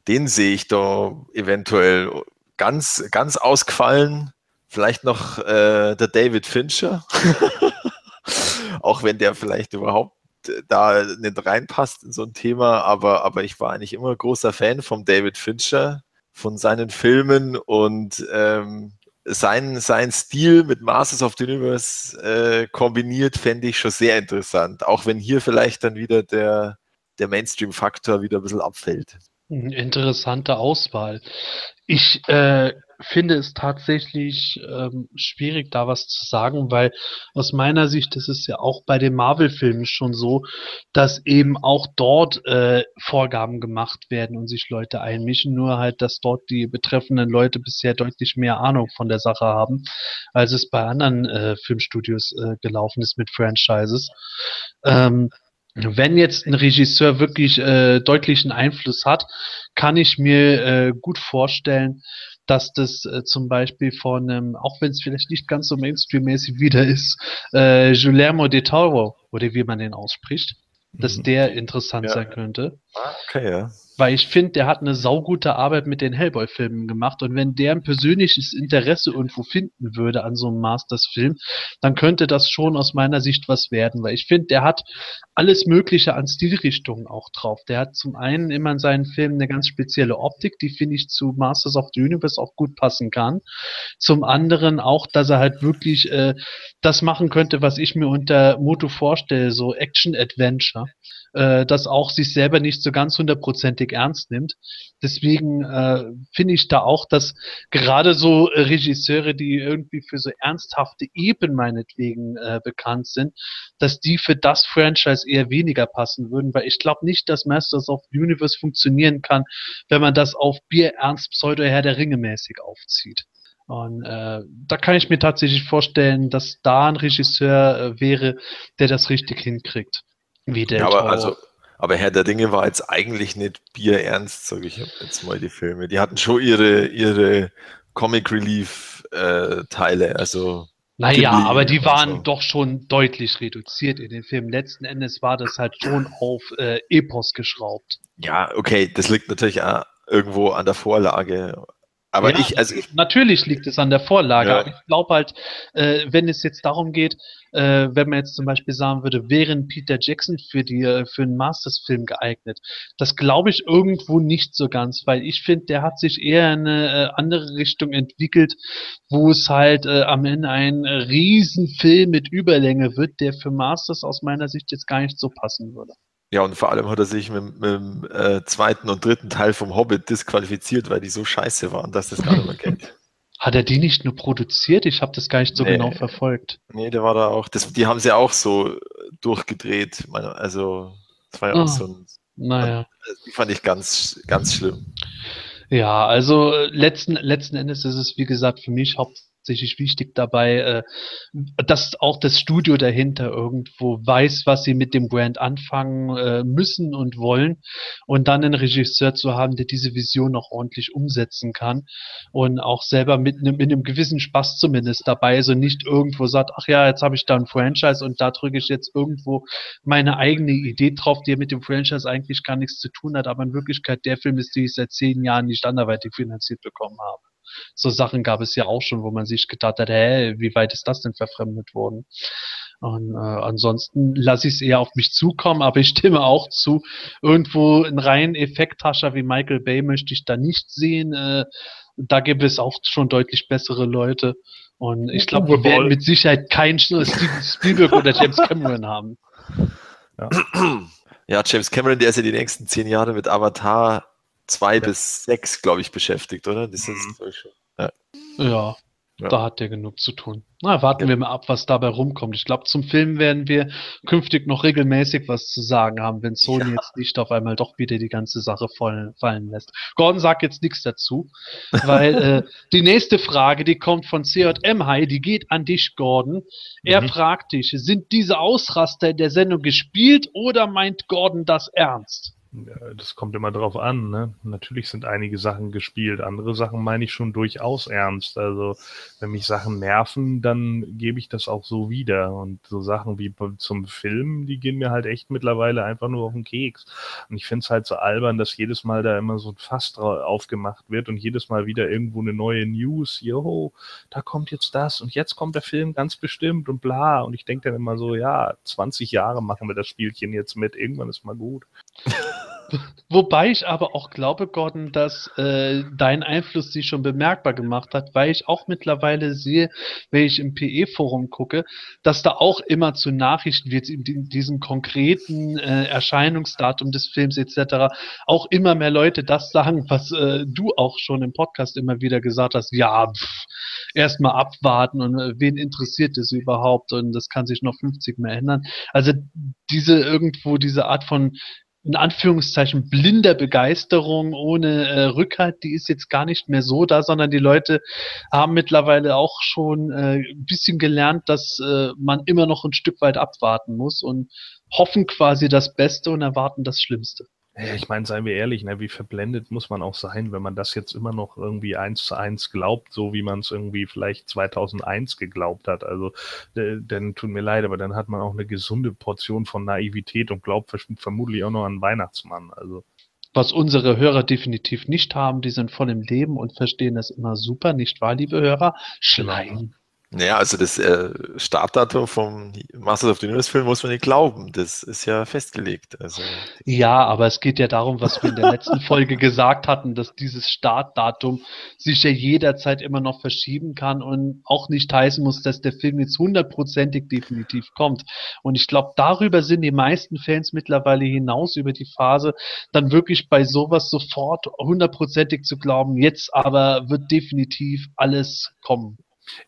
den sehe ich da eventuell ganz, ganz ausgefallen. Vielleicht noch äh, der David Fincher. <laughs> Auch wenn der vielleicht überhaupt da nicht reinpasst in so ein Thema, aber, aber ich war eigentlich immer großer Fan von David Fincher, von seinen Filmen und ähm, sein, sein Stil mit Masters of the Universe äh, kombiniert, fände ich schon sehr interessant. Auch wenn hier vielleicht dann wieder der, der Mainstream-Faktor wieder ein bisschen abfällt. Interessante Auswahl. Ich äh, finde es tatsächlich ähm, schwierig, da was zu sagen, weil aus meiner Sicht ist es ja auch bei den Marvel-Filmen schon so, dass eben auch dort äh, Vorgaben gemacht werden und sich Leute einmischen, nur halt, dass dort die betreffenden Leute bisher deutlich mehr Ahnung von der Sache haben, als es bei anderen äh, Filmstudios äh, gelaufen ist mit Franchises. Ähm, wenn jetzt ein Regisseur wirklich äh, deutlichen Einfluss hat, kann ich mir äh, gut vorstellen, dass das äh, zum Beispiel von einem, auch wenn es vielleicht nicht ganz so Mainstream-mäßig wieder ist, äh, Guillermo de Toro, oder wie man den ausspricht, dass mhm. der interessant ja. sein könnte. Okay, ja. Weil ich finde, der hat eine saugute Arbeit mit den Hellboy-Filmen gemacht und wenn der ein persönliches Interesse irgendwo finden würde an so einem Masters-Film, dann könnte das schon aus meiner Sicht was werden, weil ich finde, der hat alles Mögliche an Stilrichtungen auch drauf. Der hat zum einen immer in seinen Filmen eine ganz spezielle Optik, die finde ich zu Masters of the Universe auch gut passen kann. Zum anderen auch, dass er halt wirklich äh, das machen könnte, was ich mir unter Moto vorstelle, so Action-Adventure äh, das auch sich selber nicht so ganz hundertprozentig ernst nimmt. Deswegen äh, finde ich da auch, dass gerade so äh, Regisseure, die irgendwie für so ernsthafte Eben meinetwegen äh, bekannt sind, dass die für das Franchise eher weniger passen würden, weil ich glaube nicht, dass Masters of the Universe funktionieren kann, wenn man das auf Bierernst Pseudo-Herr der Ringe mäßig aufzieht. Und äh, da kann ich mir tatsächlich vorstellen, dass da ein Regisseur äh, wäre, der das richtig hinkriegt. Wie der Ja, aber Toro. also, aber Herr der Dinge war jetzt eigentlich nicht bierernst, sage ich jetzt mal die Filme. Die hatten schon ihre, ihre Comic Relief äh, Teile, also Naja, Ghibli aber die waren so. doch schon deutlich reduziert in den Filmen. Letzten Endes war das halt schon auf äh, Epos geschraubt. ja, okay, das liegt natürlich auch irgendwo an der Vorlage. Aber Ja, ich, also ich, Natürlich liegt es an der Vorlage, Ja. aber ich glaube halt, äh, wenn es jetzt darum geht, äh, wenn man jetzt zum Beispiel sagen würde, wären Peter Jackson für die äh, für einen Masters-Film geeignet, das glaube ich irgendwo nicht so ganz, weil ich finde, der hat sich eher in eine äh, andere Richtung entwickelt, wo es halt äh, am Ende ein Riesenfilm mit Überlänge wird, der für Masters aus meiner Sicht jetzt gar nicht so passen würde. Ja, und vor allem hat er sich mit, mit dem äh, zweiten und dritten Teil vom Hobbit disqualifiziert, weil die so scheiße waren, dass das gar nicht mehr geht. <laughs> Hat er die nicht nur produziert? Ich habe das gar nicht so Nee. genau verfolgt. Nee, der war da auch, das, die haben sie auch so durchgedreht. Meine, also, das war ja auch so ein, Naja. die fand ich ganz, ganz schlimm. Ja, also letzten, letzten Endes ist es, wie gesagt, für mich hauptsächlich wichtig dabei, äh, dass auch das Studio dahinter irgendwo weiß, was sie mit dem Brand anfangen äh, müssen und wollen und dann einen Regisseur zu haben, der diese Vision auch ordentlich umsetzen kann und auch selber mit einem, mit einem gewissen Spaß zumindest dabei ist und nicht irgendwo sagt, ach ja, jetzt habe ich da ein Franchise und da drücke ich jetzt irgendwo meine eigene Idee drauf, die mit dem Franchise eigentlich gar nichts zu tun hat, aber in Wirklichkeit der Film ist, den ich seit zehn Jahren nicht anderweitig finanziert bekommen habe. So Sachen gab es ja auch schon, wo man sich gedacht hat, hä, wie weit ist das denn verfremdet worden? Und äh, ansonsten lasse ich es eher auf mich zukommen, aber ich stimme auch zu, irgendwo einen reinen Effekthascher wie Michael Bay möchte ich da nicht sehen. Äh, da gibt es auch schon deutlich bessere Leute. Und ich glaube, wir werden mit Sicherheit keinen Steven Spielberg oder James Cameron <laughs> haben. Ja, James Cameron, der ist ja die nächsten zehn Jahre mit Avatar 2 bis 6, glaube ich, beschäftigt, oder? Das ist, Mhm. schon. Ja, Ja. da hat der genug zu tun. Na, warten wir mal ab, was dabei rumkommt. Ich glaube, zum Film werden wir künftig noch regelmäßig was zu sagen haben, wenn Sony Ja. jetzt nicht auf einmal doch wieder die ganze Sache voll, fallen lässt. Gordon sagt jetzt nichts dazu, weil äh, <laughs> die nächste Frage, die kommt von CJM High, die geht an dich, Gordon. Er Mhm. fragt dich, sind diese Ausraster in der Sendung gespielt oder meint Gordon das ernst? Das kommt immer drauf an, ne? Natürlich sind einige Sachen gespielt, andere Sachen meine ich schon durchaus ernst. Also, wenn mich Sachen nerven, dann gebe ich das auch so wieder. Und so Sachen wie zum Film, die gehen mir halt echt mittlerweile einfach nur auf den Keks. Und ich finde es halt so albern, dass jedes Mal da immer so ein Fass aufgemacht wird und jedes Mal wieder irgendwo eine neue News. Joho, da kommt jetzt das und jetzt kommt der Film ganz bestimmt und bla. Und ich denke dann immer so, ja, 20 Jahre machen wir das Spielchen jetzt mit, irgendwann ist mal gut. <laughs> Wobei ich aber auch glaube, Gordon, dass äh, dein Einfluss sich schon bemerkbar gemacht hat, weil ich auch mittlerweile sehe, wenn ich im PE-Forum gucke, dass da auch immer zu Nachrichten wird, in die- diesem konkreten äh, Erscheinungsdatum des Films etc. auch immer mehr Leute das sagen, was äh, du auch schon im Podcast immer wieder gesagt hast. Ja, erstmal abwarten und äh, wen interessiert es überhaupt und das kann sich noch 50 mehr ändern. Also diese irgendwo diese Art von in Anführungszeichen blinder Begeisterung ohne äh, Rückhalt, die ist jetzt gar nicht mehr so da, sondern die Leute haben mittlerweile auch schon äh, ein bisschen gelernt, dass äh, man immer noch ein Stück weit abwarten muss und hoffen quasi das Beste und erwarten das Schlimmste. Ich meine, seien wir ehrlich, ne, wie verblendet muss man auch sein, wenn man das jetzt immer noch irgendwie eins zu eins glaubt, so wie man es irgendwie vielleicht 2001 geglaubt hat. Also, dann tut mir leid, aber dann hat man auch eine gesunde Portion von Naivität und glaubt vermutlich auch noch an Weihnachtsmann. Also. Was unsere Hörer definitiv nicht haben, die sind voll im Leben und verstehen das immer super, nicht wahr, liebe Hörer? Schleim. Naja, also das äh, Startdatum vom Masters of the Universe Film muss man nicht glauben. Das ist ja festgelegt. Also, Ja, aber es geht ja darum, was wir in der letzten <laughs> Folge gesagt hatten, dass dieses Startdatum sich ja jederzeit immer noch verschieben kann und auch nicht heißen muss, dass der Film jetzt hundertprozentig definitiv kommt. Und ich glaube, darüber sind die meisten Fans mittlerweile hinaus über die Phase, dann wirklich bei sowas sofort hundertprozentig zu glauben, jetzt aber wird definitiv alles kommen.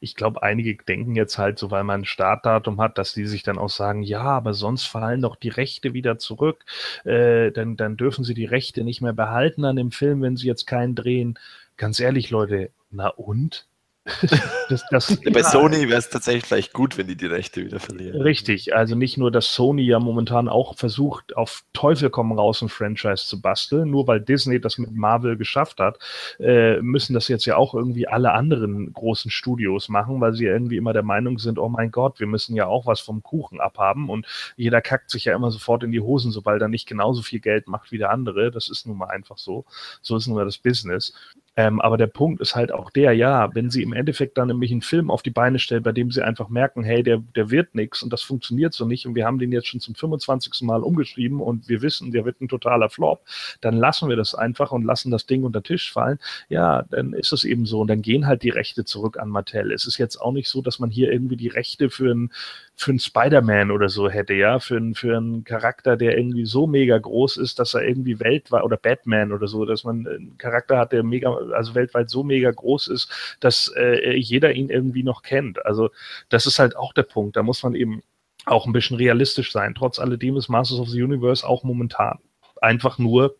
Ich glaube, einige denken jetzt halt so, weil man ein Startdatum hat, dass die sich dann auch sagen, ja, aber sonst fallen doch die Rechte wieder zurück. Äh, dann, dann dürfen sie die Rechte nicht mehr behalten an dem Film, wenn sie jetzt keinen drehen. Ganz ehrlich, Leute, na und? <laughs> das, das, Bei Sony wäre es tatsächlich vielleicht gut, wenn die die Rechte wieder verlieren. Richtig, also nicht nur, dass Sony ja momentan auch versucht, auf Teufel komm raus ein Franchise zu basteln, nur weil Disney das mit Marvel geschafft hat, äh, müssen das jetzt ja auch irgendwie alle anderen großen Studios machen, weil sie irgendwie immer der Meinung sind, oh mein Gott, wir müssen ja auch was vom Kuchen abhaben und jeder kackt sich ja immer sofort in die Hosen, sobald er nicht genauso viel Geld macht wie der andere. Das ist nun mal einfach so. So ist nun mal das Business. Ähm, aber der Punkt ist halt auch der, ja, wenn sie im Endeffekt dann nämlich einen Film auf die Beine stellen, bei dem sie einfach merken, hey, der, der wird nichts und das funktioniert so nicht und wir haben den jetzt schon zum 25. Mal umgeschrieben und wir wissen, der wird ein totaler Flop, dann lassen wir das einfach und lassen das Ding unter Tisch fallen. Ja, dann ist es eben so und dann gehen halt die Rechte zurück an Mattel. Es ist jetzt auch nicht so, dass man hier irgendwie die Rechte für ein für einen Spider-Man oder so hätte, ja, für, einen für einen Charakter, der irgendwie so mega groß ist, dass er irgendwie weltweit, oder Batman oder so, dass man einen Charakter hat, der mega, also weltweit so mega groß ist, dass äh, jeder ihn irgendwie noch kennt. Also das ist halt auch der Punkt. Da muss man eben auch ein bisschen realistisch sein. Trotz alledem ist Masters of the Universe auch momentan einfach nur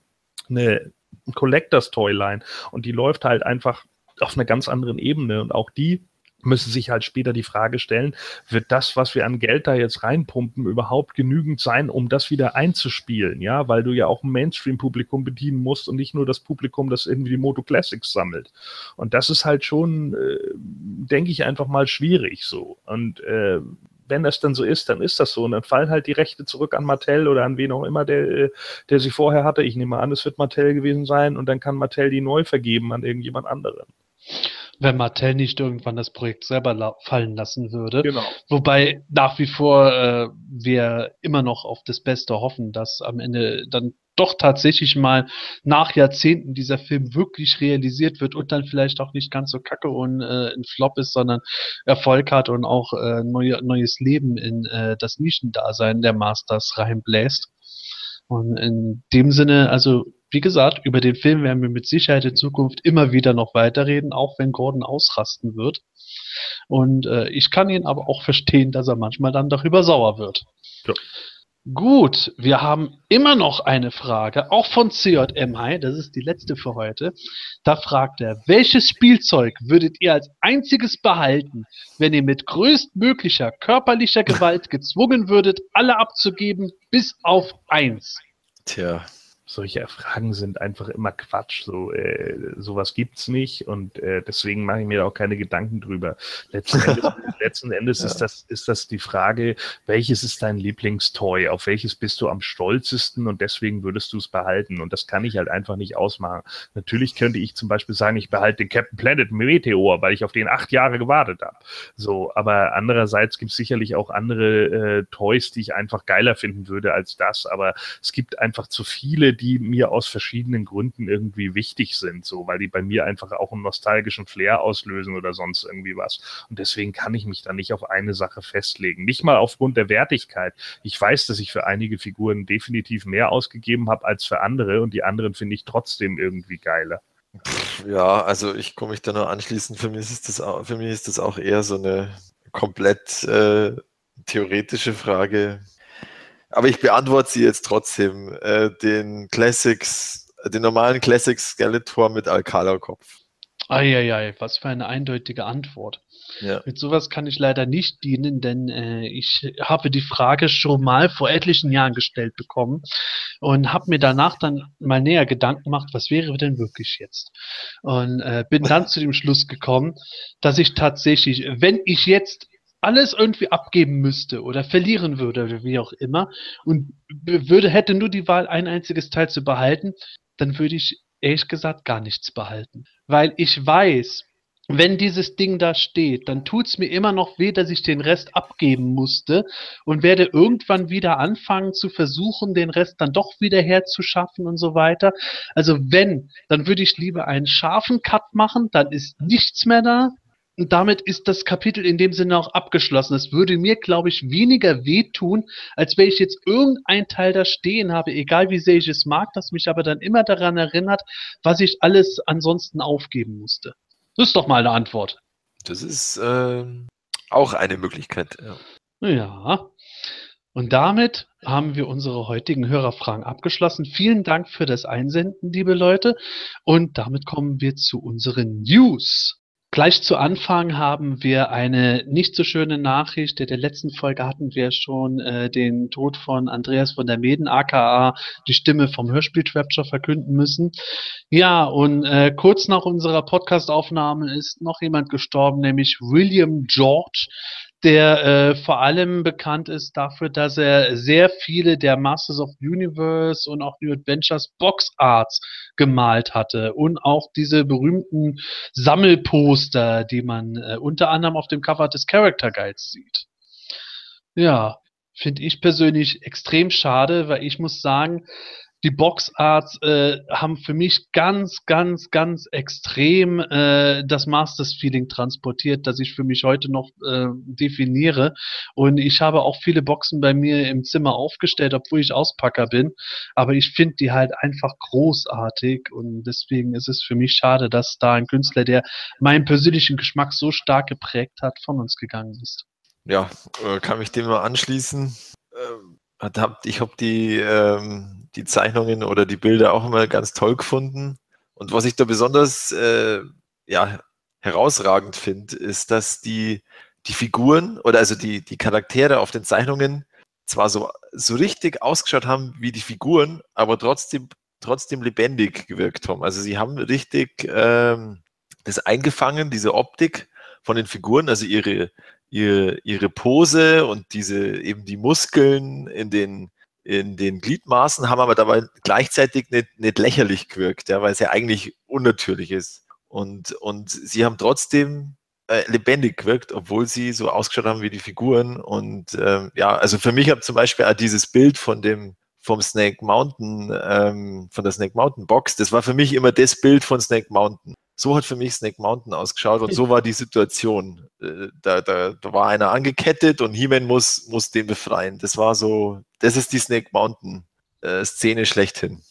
eine Collectors Toyline und die läuft halt einfach auf einer ganz anderen Ebene und auch die müssen sich halt später die Frage stellen, wird das, was wir an Geld da jetzt reinpumpen, überhaupt genügend sein, um das wieder einzuspielen, ja, weil du ja auch ein Mainstream-Publikum bedienen musst und nicht nur das Publikum, das irgendwie die Moto Classics sammelt. Und das ist halt schon, äh, denke ich, einfach mal schwierig so. Und äh, wenn das dann so ist, dann ist das so. Und dann fallen halt die Rechte zurück an Mattel oder an wen auch immer, der, äh, der sie vorher hatte. Ich nehme an, es wird Mattel gewesen sein und dann kann Mattel die neu vergeben an irgendjemand anderen wenn Mattel nicht irgendwann das Projekt selber la fallen lassen würde. Genau. Wobei nach wie vor äh, wir immer noch auf das Beste hoffen, dass am Ende dann doch tatsächlich mal nach Jahrzehnten dieser Film wirklich realisiert wird und dann vielleicht auch nicht ganz so kacke und äh, ein Flop ist, sondern Erfolg hat und auch äh, neue, neues Leben in äh, das Nischendasein der Masters reinbläst. Und in dem Sinne, also wie gesagt, über den Film werden wir mit Sicherheit in Zukunft immer wieder noch weiterreden, auch wenn Gordon ausrasten wird. Und äh, ich kann ihn aber auch verstehen, dass er manchmal dann darüber sauer wird. Ja. Gut, wir haben immer noch eine Frage, auch von CJMI, das ist die letzte für heute. Da fragt er, welches Spielzeug würdet ihr als einziges behalten, wenn ihr mit größtmöglicher körperlicher Gewalt gezwungen würdet, alle abzugeben, bis auf eins? Tja, solche Fragen sind einfach immer Quatsch. So äh, sowas gibt's nicht und äh, deswegen mache ich mir auch keine Gedanken drüber. Letzten Endes, <laughs> letzten Endes ja. ist das ist das die Frage, welches ist dein Lieblingstoy? Auf welches bist du am stolzesten und deswegen würdest du es behalten? Und das kann ich halt einfach nicht ausmachen. Natürlich könnte ich zum Beispiel sagen, ich behalte den Captain Planet Meteor, weil ich auf den acht Jahre gewartet habe. So, aber andererseits gibt es sicherlich auch andere äh, Toys, die ich einfach geiler finden würde als das. Aber es gibt einfach zu viele, die mir aus verschiedenen Gründen irgendwie wichtig sind, so, weil die bei mir einfach auch einen nostalgischen Flair auslösen oder sonst irgendwie was. Und deswegen kann ich mich da nicht auf eine Sache festlegen. Nicht mal aufgrund der Wertigkeit. Ich weiß, dass ich für einige Figuren definitiv mehr ausgegeben habe als für andere und die anderen finde ich trotzdem irgendwie geiler. Ja, also ich komme mich da nur anschließen. Für mich ist das auch, für mich ist das auch eher so eine komplett äh, theoretische Frage. Aber ich beantworte sie jetzt trotzdem. Äh, den Classics, den normalen Classics Skeletor mit Alcala-Kopf. Eieiei, was für eine eindeutige Antwort. Ja. Mit sowas kann ich leider nicht dienen, denn äh, ich habe die Frage schon mal vor etlichen Jahren gestellt bekommen und habe mir danach dann mal näher Gedanken gemacht, was wäre denn wirklich jetzt? Und äh, bin dann <laughs> zu dem Schluss gekommen, dass ich tatsächlich, wenn ich jetzt alles irgendwie abgeben müsste oder verlieren würde wie auch immer und würde hätte nur die Wahl ein einziges Teil zu behalten, dann würde ich ehrlich gesagt gar nichts behalten, weil ich weiß, wenn dieses Ding da steht, dann tut's mir immer noch weh, dass ich den Rest abgeben musste und werde irgendwann wieder anfangen zu versuchen, den Rest dann doch wieder herzuschaffen und so weiter. Also wenn, dann würde ich lieber einen scharfen Cut machen, dann ist nichts mehr da. Und damit ist das Kapitel in dem Sinne auch abgeschlossen. Es würde mir, glaube ich, weniger wehtun, als wenn ich jetzt irgendein Teil da stehen habe, egal wie sehr ich es mag, das mich aber dann immer daran erinnert, was ich alles ansonsten aufgeben musste. Das ist doch mal eine Antwort. Das ist ähm, auch eine Möglichkeit. Ja. Ja. Und damit haben wir unsere heutigen Hörerfragen abgeschlossen. Vielen Dank für das Einsenden, liebe Leute. Und damit kommen wir zu unseren News. Gleich zu Anfang haben wir eine nicht so schöne Nachricht. In der letzten Folge hatten wir schon äh, den Tod von Andreas von der Meden, aka die Stimme vom Hörspiel Trapture, verkünden müssen. Ja, und äh, kurz nach unserer Podcastaufnahme ist noch jemand gestorben, nämlich William George, der äh, vor allem bekannt ist dafür, dass er sehr viele der Masters of Universe und auch New Adventures Box Arts gemalt hatte und auch diese berühmten Sammelposter, die man äh, unter anderem auf dem Cover des Character Guides sieht. Ja, finde ich persönlich extrem schade, weil ich muss sagen, die Boxarts äh, haben für mich ganz, ganz, ganz extrem äh, das Masters-Feeling transportiert, das ich für mich heute noch äh, definiere. Und ich habe auch viele Boxen bei mir im Zimmer aufgestellt, obwohl ich Auspacker bin. Aber ich finde die halt einfach großartig und deswegen ist es für mich schade, dass da ein Künstler, der meinen persönlichen Geschmack so stark geprägt hat, von uns gegangen ist. Ja, äh, kann mich dem mal anschließen. Ähm, ich habe die, ähm, die Zeichnungen oder die Bilder auch immer ganz toll gefunden. Und was ich da besonders äh, ja, herausragend finde, ist, dass die, die Figuren oder also die, die Charaktere auf den Zeichnungen zwar so, so richtig ausgeschaut haben wie die Figuren, aber trotzdem, trotzdem lebendig gewirkt haben. Also sie haben richtig ähm, das eingefangen, diese Optik von den Figuren, also ihre, ihre, ihre Pose und diese eben die Muskeln in den, in den Gliedmaßen haben aber dabei gleichzeitig nicht, nicht lächerlich gewirkt, ja, weil es ja eigentlich unnatürlich ist. Und, und sie haben trotzdem äh, lebendig gewirkt, obwohl sie so ausgeschaut haben wie die Figuren. Und ähm, ja, also für mich hat zum Beispiel auch dieses Bild von dem vom Snake Mountain, ähm, von der Snake Mountain Box, das war für mich immer das Bild von Snake Mountain. So hat für mich Snake Mountain ausgeschaut und so war die Situation. Äh, Da, da, da war einer angekettet und He-Man muss, muss den befreien. Das war so, das ist die Snake Mountain äh, Szene schlechthin.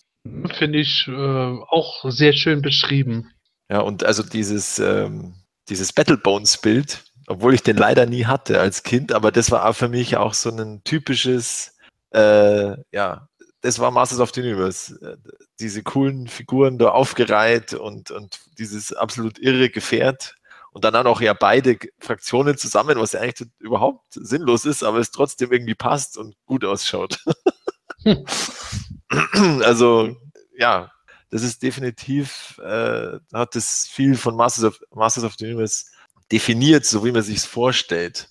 Finde ich äh, auch sehr schön beschrieben. Ja, und also dieses, ähm, dieses Battlebones-Bild, obwohl ich den leider nie hatte als Kind, aber das war für mich auch so ein typisches, äh, ja, das war Masters of the Universe. Äh, Diese coolen Figuren da aufgereiht und, und dieses absolut irre Gefährt. Und dann auch ja beide Fraktionen zusammen, was ja eigentlich überhaupt sinnlos ist, aber es trotzdem irgendwie passt und gut ausschaut. <laughs> also, ja, das ist definitiv, äh, hat das viel von Masters of, Masters of the Universe definiert, so wie man sich es vorstellt.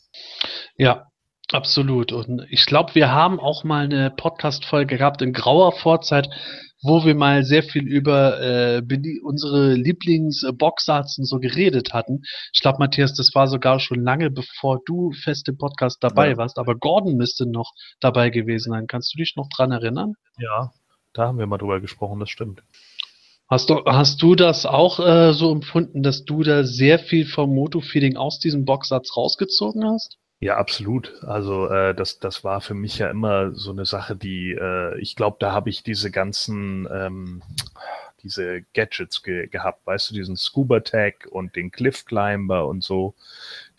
Ja, absolut. Und ich glaube, wir haben auch mal eine Podcast-Folge gehabt in grauer Vorzeit, wo wir mal sehr viel über äh, unsere Lieblings-Boxarts und so geredet hatten. Ich glaube, Matthias, das war sogar schon lange bevor du fest im Podcast dabei Ja. warst, aber Gordon müsste noch dabei gewesen sein. Kannst du dich noch dran erinnern? Ja, da haben wir mal drüber gesprochen, das stimmt. Hast du, hast du das auch äh, so empfunden, dass du da sehr viel vom Moto-Feeling aus diesem Boxsatz rausgezogen hast? Ja, absolut. Also äh, das, das war für mich ja immer so eine Sache, die, äh, ich glaube, da habe ich diese ganzen, ähm, diese Gadgets ge gehabt, weißt du, diesen Scuba Tag und den Cliff Climber und so.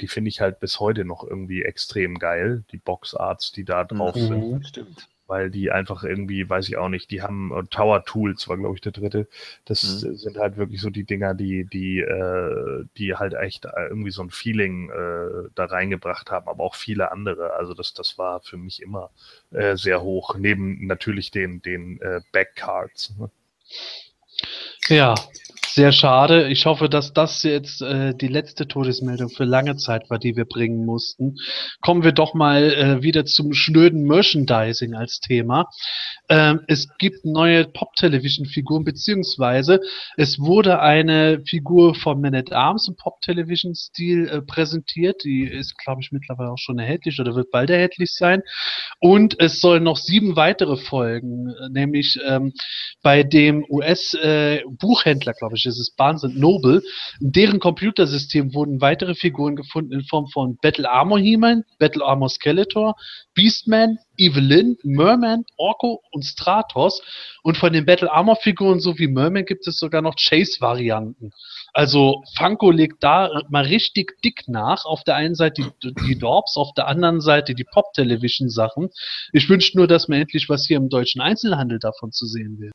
Die finde ich halt bis heute noch irgendwie extrem geil, die Boxarts, die da drauf Mhm. sind. Stimmt. Weil die einfach irgendwie, weiß ich auch nicht, die haben äh, Tower Tools war glaube ich der dritte. Das Mhm. sind halt wirklich so die Dinger, die die äh, die halt echt äh, irgendwie so ein Feeling äh, da reingebracht haben, aber auch viele andere. Also das das war für mich immer äh, sehr hoch neben natürlich den den äh, Backcards. Ne? Ja, sehr schade. Ich hoffe, dass das jetzt äh, die letzte Todesmeldung für lange Zeit war, die wir bringen mussten. Kommen wir doch mal äh, wieder zum schnöden Merchandising als Thema. Ähm, es gibt neue Pop-Television-Figuren, beziehungsweise es wurde eine Figur von Man at Arms im Pop-Television-Stil äh, präsentiert. Die ist, glaube ich, mittlerweile auch schon erhältlich oder wird bald erhältlich sein. Und es sollen noch sieben weitere folgen, äh, nämlich ähm, bei dem US-Buchhändler, glaube ich, ist es Barnes Noble. In deren Computersystem wurden weitere Figuren gefunden in Form von Battle Armor He-Man, Battle Armor Skeletor, Beastman, Evelyn, Merman, Orko und Stratos. Und von den Battle Armor Figuren sowie Merman gibt es sogar noch Chase-Varianten. Also Funko legt da mal richtig dick nach. Auf der einen Seite die, die Dorps, auf der anderen Seite die Pop-Television-Sachen. Ich wünsche nur, dass mir endlich was hier im deutschen Einzelhandel davon zu sehen wäre.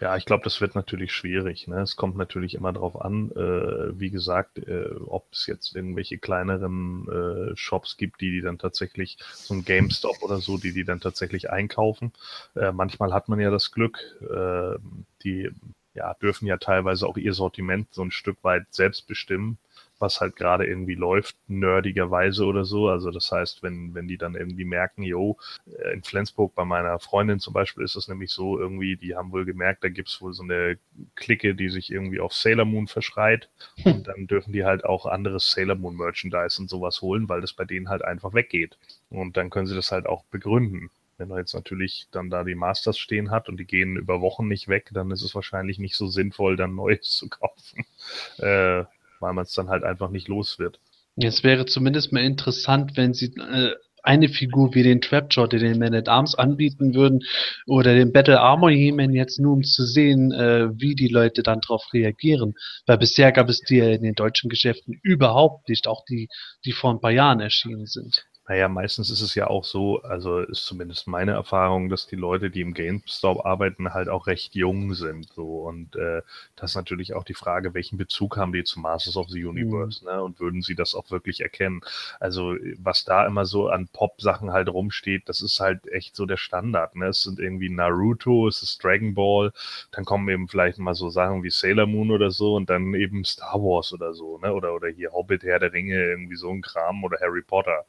Ja, ich glaube, das wird natürlich schwierig. Ne? Es kommt natürlich immer darauf an, äh, wie gesagt, äh, ob es jetzt irgendwelche kleineren äh, Shops gibt, die die dann tatsächlich, so ein GameStop oder so, die die dann tatsächlich einkaufen. Äh, manchmal hat man ja das Glück, äh, die ja, dürfen ja teilweise auch ihr Sortiment so ein Stück weit selbst bestimmen was halt gerade irgendwie läuft, nerdigerweise oder so. Also das heißt, wenn, wenn die dann irgendwie merken, yo, äh, in Flensburg bei meiner Freundin zum Beispiel ist es nämlich so, irgendwie, die haben wohl gemerkt, da gibt's wohl so eine Clique, die sich irgendwie auf Sailor Moon verschreit. Und dann dürfen die halt auch anderes Sailor Moon Merchandise und sowas holen, weil das bei denen halt einfach weggeht. Und dann können sie das halt auch begründen. Wenn er jetzt natürlich dann da die Masters stehen hat und die gehen über Wochen nicht weg, dann ist es wahrscheinlich nicht so sinnvoll, dann Neues zu kaufen. <laughs> Äh, weil man es dann halt einfach nicht los wird. Es wäre zumindest mal interessant, wenn sie äh, eine Figur wie den Trapjaw, den den Man at Arms anbieten würden, oder den Battle Armor He-Man jetzt nur um zu sehen, äh, wie die Leute dann darauf reagieren. Weil bisher gab es die ja in den deutschen Geschäften überhaupt nicht, auch die, die vor ein paar Jahren erschienen sind. Naja, meistens ist es ja auch so, also ist zumindest meine Erfahrung, dass die Leute, die im GameStop arbeiten, halt auch recht jung sind. So und äh, das ist natürlich auch die Frage, welchen Bezug haben die zu Masters of the Universe, ne? Und würden sie das auch wirklich erkennen? Also was da immer so an Pop-Sachen halt rumsteht, das ist halt echt so der Standard. Ne? Es sind irgendwie Naruto, es ist Dragon Ball, dann kommen eben vielleicht mal so Sachen wie Sailor Moon oder so und dann eben Star Wars oder so, ne? Oder oder hier Hobbit, Herr der Ringe, irgendwie so ein Kram oder Harry Potter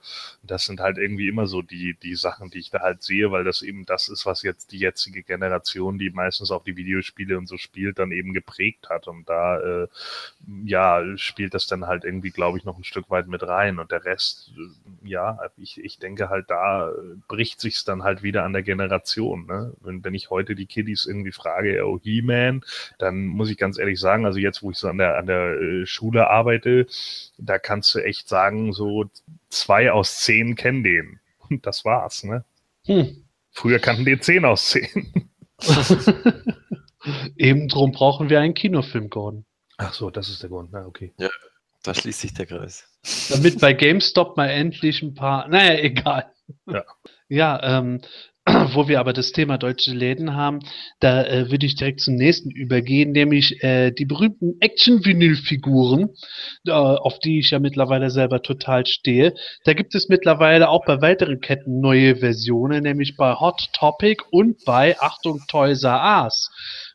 das sind halt irgendwie immer so die, die Sachen, die ich da halt sehe, weil das eben das ist, was jetzt die jetzige Generation, die meistens auch die Videospiele und so spielt, dann eben geprägt hat. Und da, äh, ja, spielt das dann halt irgendwie, glaube ich, noch ein Stück weit mit rein. Und der Rest, äh, ja, ich, ich denke halt, da äh, bricht sich's dann halt wieder an der Generation. Ne? Wenn, wenn ich heute die Kiddies irgendwie frage, oh, He-Man, dann muss ich ganz ehrlich sagen, also jetzt, wo ich so an der, an der äh, Schule arbeite, da kannst du echt sagen, so zwei aus zehn kennen den. Und das war's, ne? Hm. Früher kannten die zehn aus zehn. <laughs> Eben drum brauchen wir einen Kinofilm, Gordon. Ach so, das ist der Grund. Na, okay. Da schließt sich der Kreis. Damit bei GameStop mal endlich ein paar. Naja, egal. Ja. Ja, ähm, <clears throat> wo wir aber das Thema deutsche Läden haben, da äh, würde ich direkt zum nächsten übergehen, nämlich äh, die berühmten Action-Vinyl-Figuren, äh, auf die ich ja mittlerweile selber total stehe. Da gibt es mittlerweile auch bei weiteren Ketten neue Versionen, nämlich bei Hot Topic und bei Achtung Toys R Us.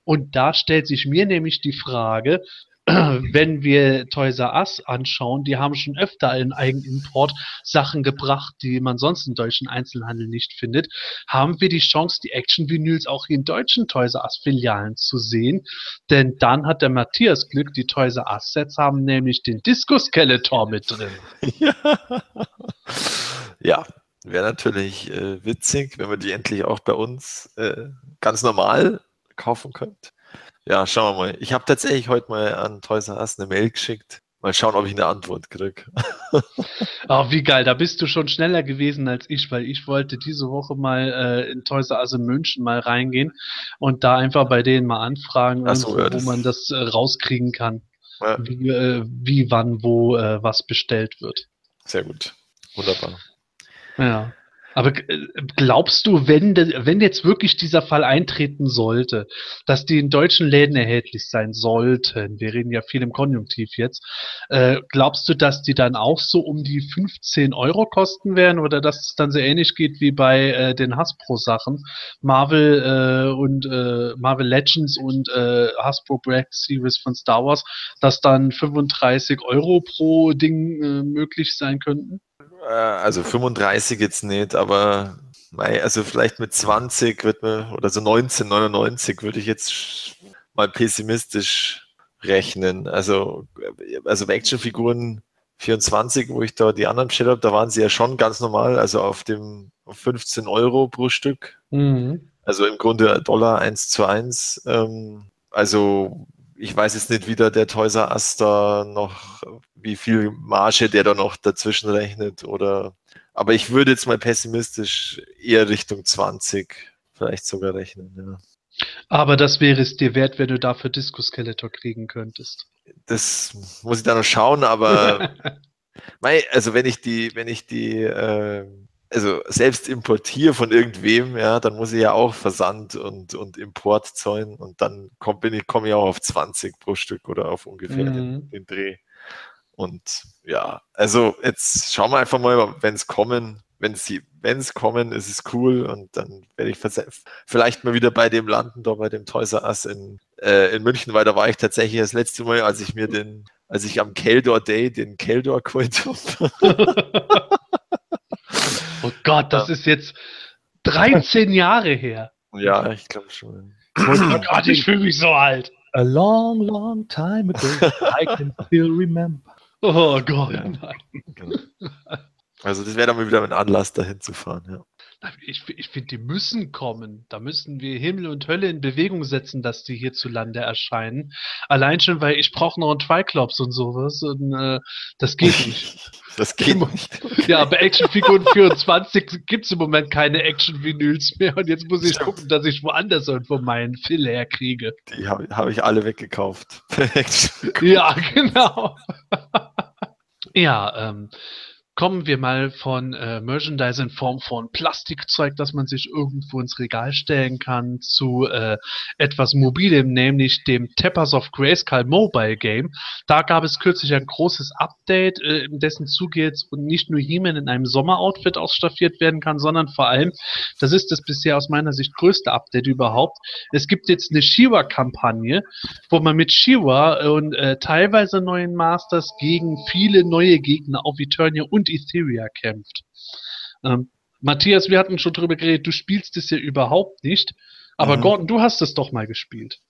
Und da stellt sich mir nämlich die Frage, <clears throat> wenn wir Toys R Us anschauen, die haben schon öfter in Eigenimport Sachen gebracht, die man sonst im deutschen Einzelhandel nicht findet. Haben wir die Chance, die Action-Vinyls auch in deutschen Toys R Us Filialen zu sehen? Denn dann hat der Matthias Glück, die Toys R Us Sets haben nämlich den Disco Skeletor mit drin. <laughs> ja, ja wäre natürlich äh, witzig, wenn wir die endlich auch bei uns äh, ganz normal kaufen könnt. Ja, schauen wir mal. Ich habe tatsächlich heute mal an Toys R Us eine Mail geschickt. Mal schauen, ob ich eine Antwort kriege. Oh, <laughs> wie geil, da bist du schon schneller gewesen als ich, weil ich wollte diese Woche mal äh, in Toys R Us in München mal reingehen und da einfach bei denen mal anfragen, Ach so, irgendwo, ja, wo man das äh, rauskriegen kann, Ja, wie, äh, wie wann, wo äh, was bestellt wird. sehr gut. Wunderbar. Ja. Aber glaubst du, wenn, wenn jetzt wirklich dieser Fall eintreten sollte, dass die in deutschen Läden erhältlich sein sollten, wir reden ja viel im Konjunktiv jetzt, äh, glaubst du, dass die dann auch so um die 15 Euro kosten werden oder dass es dann so ähnlich geht wie bei äh, den Hasbro-Sachen, Marvel äh, und äh, Marvel Legends und äh, Hasbro Black Series von Star Wars, dass dann 35 Euro pro Ding äh, möglich sein könnten? Äh, also 35 jetzt nicht, aber also vielleicht mit 20 wird man, oder so 1999 würde ich jetzt mal pessimistisch rechnen. Also, also Actionfiguren 24, wo ich da die anderen bestellt habe, da waren sie ja schon ganz normal, also auf dem auf 15 Euro pro Stück. Mhm. Also im Grunde Dollar 1 zu 1. Ähm, also ich weiß jetzt nicht, wie da der Toys R Us da noch, wie viel Marge der da noch dazwischen rechnet oder, aber ich würde jetzt mal pessimistisch eher Richtung 20 vielleicht sogar rechnen, ja. Aber das wäre es dir wert, wenn du dafür Disco Skeletor kriegen könntest. Das muss ich da noch schauen, aber <laughs> mei, also wenn ich die, wenn ich die, äh, also selbst importiere von irgendwem, ja, dann muss ich ja auch Versand und, und Import zahlen und dann komme bin ich, komm ich auch auf 20 pro Stück oder auf ungefähr Mhm. den, den Dreh. Und ja, also jetzt schauen wir einfach mal, wenn es kommen, wenn sie, wenn es kommen, ist es cool und dann werde ich vielleicht mal wieder bei dem landen, da bei dem Toys R Us in, äh, in München, weil da war ich tatsächlich das letzte Mal, als ich mir den, als ich am Keldor Day den Keldor geholt habe. <laughs> <laughs> oh Gott, das ist jetzt 13 Jahre her. ja, ich glaube schon. Oh Gott, ich fühle mich so alt. A long, long time ago, I can still remember. Oh Gott, Ja. nein. Also das wäre dann mal wieder ein Anlass, dahin zu fahren, ja. Ich, ich finde, die müssen kommen. Da müssen wir Himmel und Hölle in Bewegung setzen, dass die hierzulande erscheinen. Allein schon, weil ich brauche noch einen Triclops und sowas. Und äh, das geht nicht. <laughs> Das geht nicht. ja, bei Actionfiguren 24 gibt es im Moment keine Action-Vinyls mehr. Und jetzt muss ich gucken, dass ich woanders irgendwo meinen Fill herkriege. Die habe hab ich alle weggekauft. <laughs> Ja, genau. <laughs> ja, ähm, kommen wir mal von äh, Merchandise in Form von Plastikzeug, das man sich irgendwo ins Regal stellen kann, zu äh, etwas Mobilem, nämlich dem Tappers of Grayskull Mobile Game. Da gab es kürzlich ein großes Update, äh, in dessen Zuge jetzt nicht nur He-Man in einem Sommeroutfit ausstaffiert werden kann, sondern vor allem, das ist das bisher aus meiner Sicht größte Update überhaupt, es gibt jetzt eine Shiva-Kampagne, wo man mit Shiva und äh, teilweise neuen Masters gegen viele neue Gegner auf Eternia und Etheria kämpft. Ähm, Matthias, wir hatten schon drüber geredet, du spielst es ja überhaupt nicht, aber Mhm. Gordon, du hast es doch mal gespielt.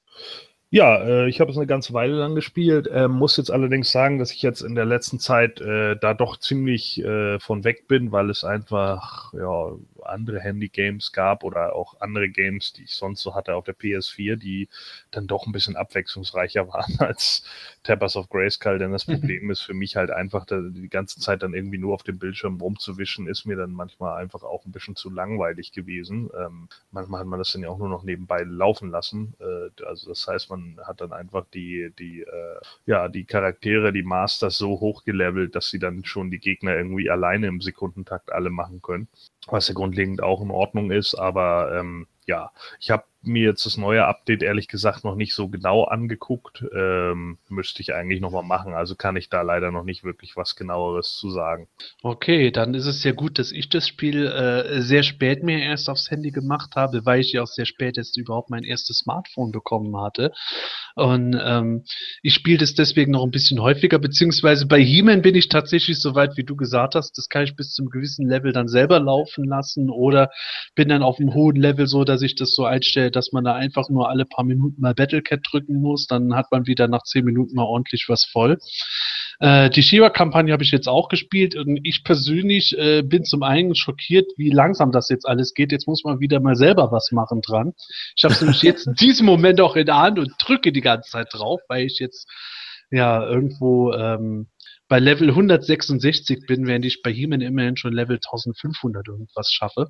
Ja, äh, ich habe es eine ganze Weile lang gespielt, äh, muss jetzt allerdings sagen, dass ich jetzt in der letzten Zeit äh, da doch ziemlich äh, von weg bin, weil es einfach ja, andere Handy-Games gab oder auch andere Games, die ich sonst so hatte auf der PS4, die dann doch ein bisschen abwechslungsreicher <laughs> waren als Tappers of Grayskull, denn das Problem ist für mich halt einfach, die ganze Zeit dann irgendwie nur auf dem Bildschirm rumzuwischen, ist mir dann manchmal einfach auch ein bisschen zu langweilig gewesen. Ähm, manchmal hat man das dann ja auch nur noch nebenbei laufen lassen. Äh, also das heißt, man hat dann einfach die, die, äh, ja, die Charaktere, die Masters so hochgelevelt, dass sie dann schon die Gegner irgendwie alleine im Sekundentakt alle machen können. Was ja grundlegend auch in Ordnung ist, aber ähm, ja, ich habe mir jetzt das neue Update ehrlich gesagt noch nicht so genau angeguckt. Ähm, müsste ich eigentlich nochmal machen. Also kann ich da leider noch nicht wirklich was genaueres zu sagen. Okay, dann ist es ja gut, dass ich das Spiel äh, sehr spät mir erst aufs Handy gemacht habe, weil ich ja auch sehr spät jetzt überhaupt mein erstes Smartphone bekommen hatte. Und ähm, ich spiele das deswegen noch ein bisschen häufiger, beziehungsweise bei He-Man bin ich tatsächlich so weit, wie du gesagt hast, das kann ich bis zum gewissen Level dann selber laufen lassen oder bin dann auf einem hohen Level so, dass ich das so einstelle, dass man da einfach nur alle paar Minuten mal Battlecat drücken muss, dann hat man wieder nach zehn Minuten mal ordentlich was voll. Äh, die Shiva-Kampagne habe ich jetzt auch gespielt und ich persönlich äh, bin zum einen schockiert, wie langsam das jetzt alles geht. Jetzt muss man wieder mal selber was machen dran. Ich habe es nämlich jetzt in diesem Moment auch in der Hand und drücke die ganze Zeit drauf, weil ich jetzt ja irgendwo ähm, bei Level 166 bin, während ich bei He-Man immerhin schon Level 1500 irgendwas schaffe.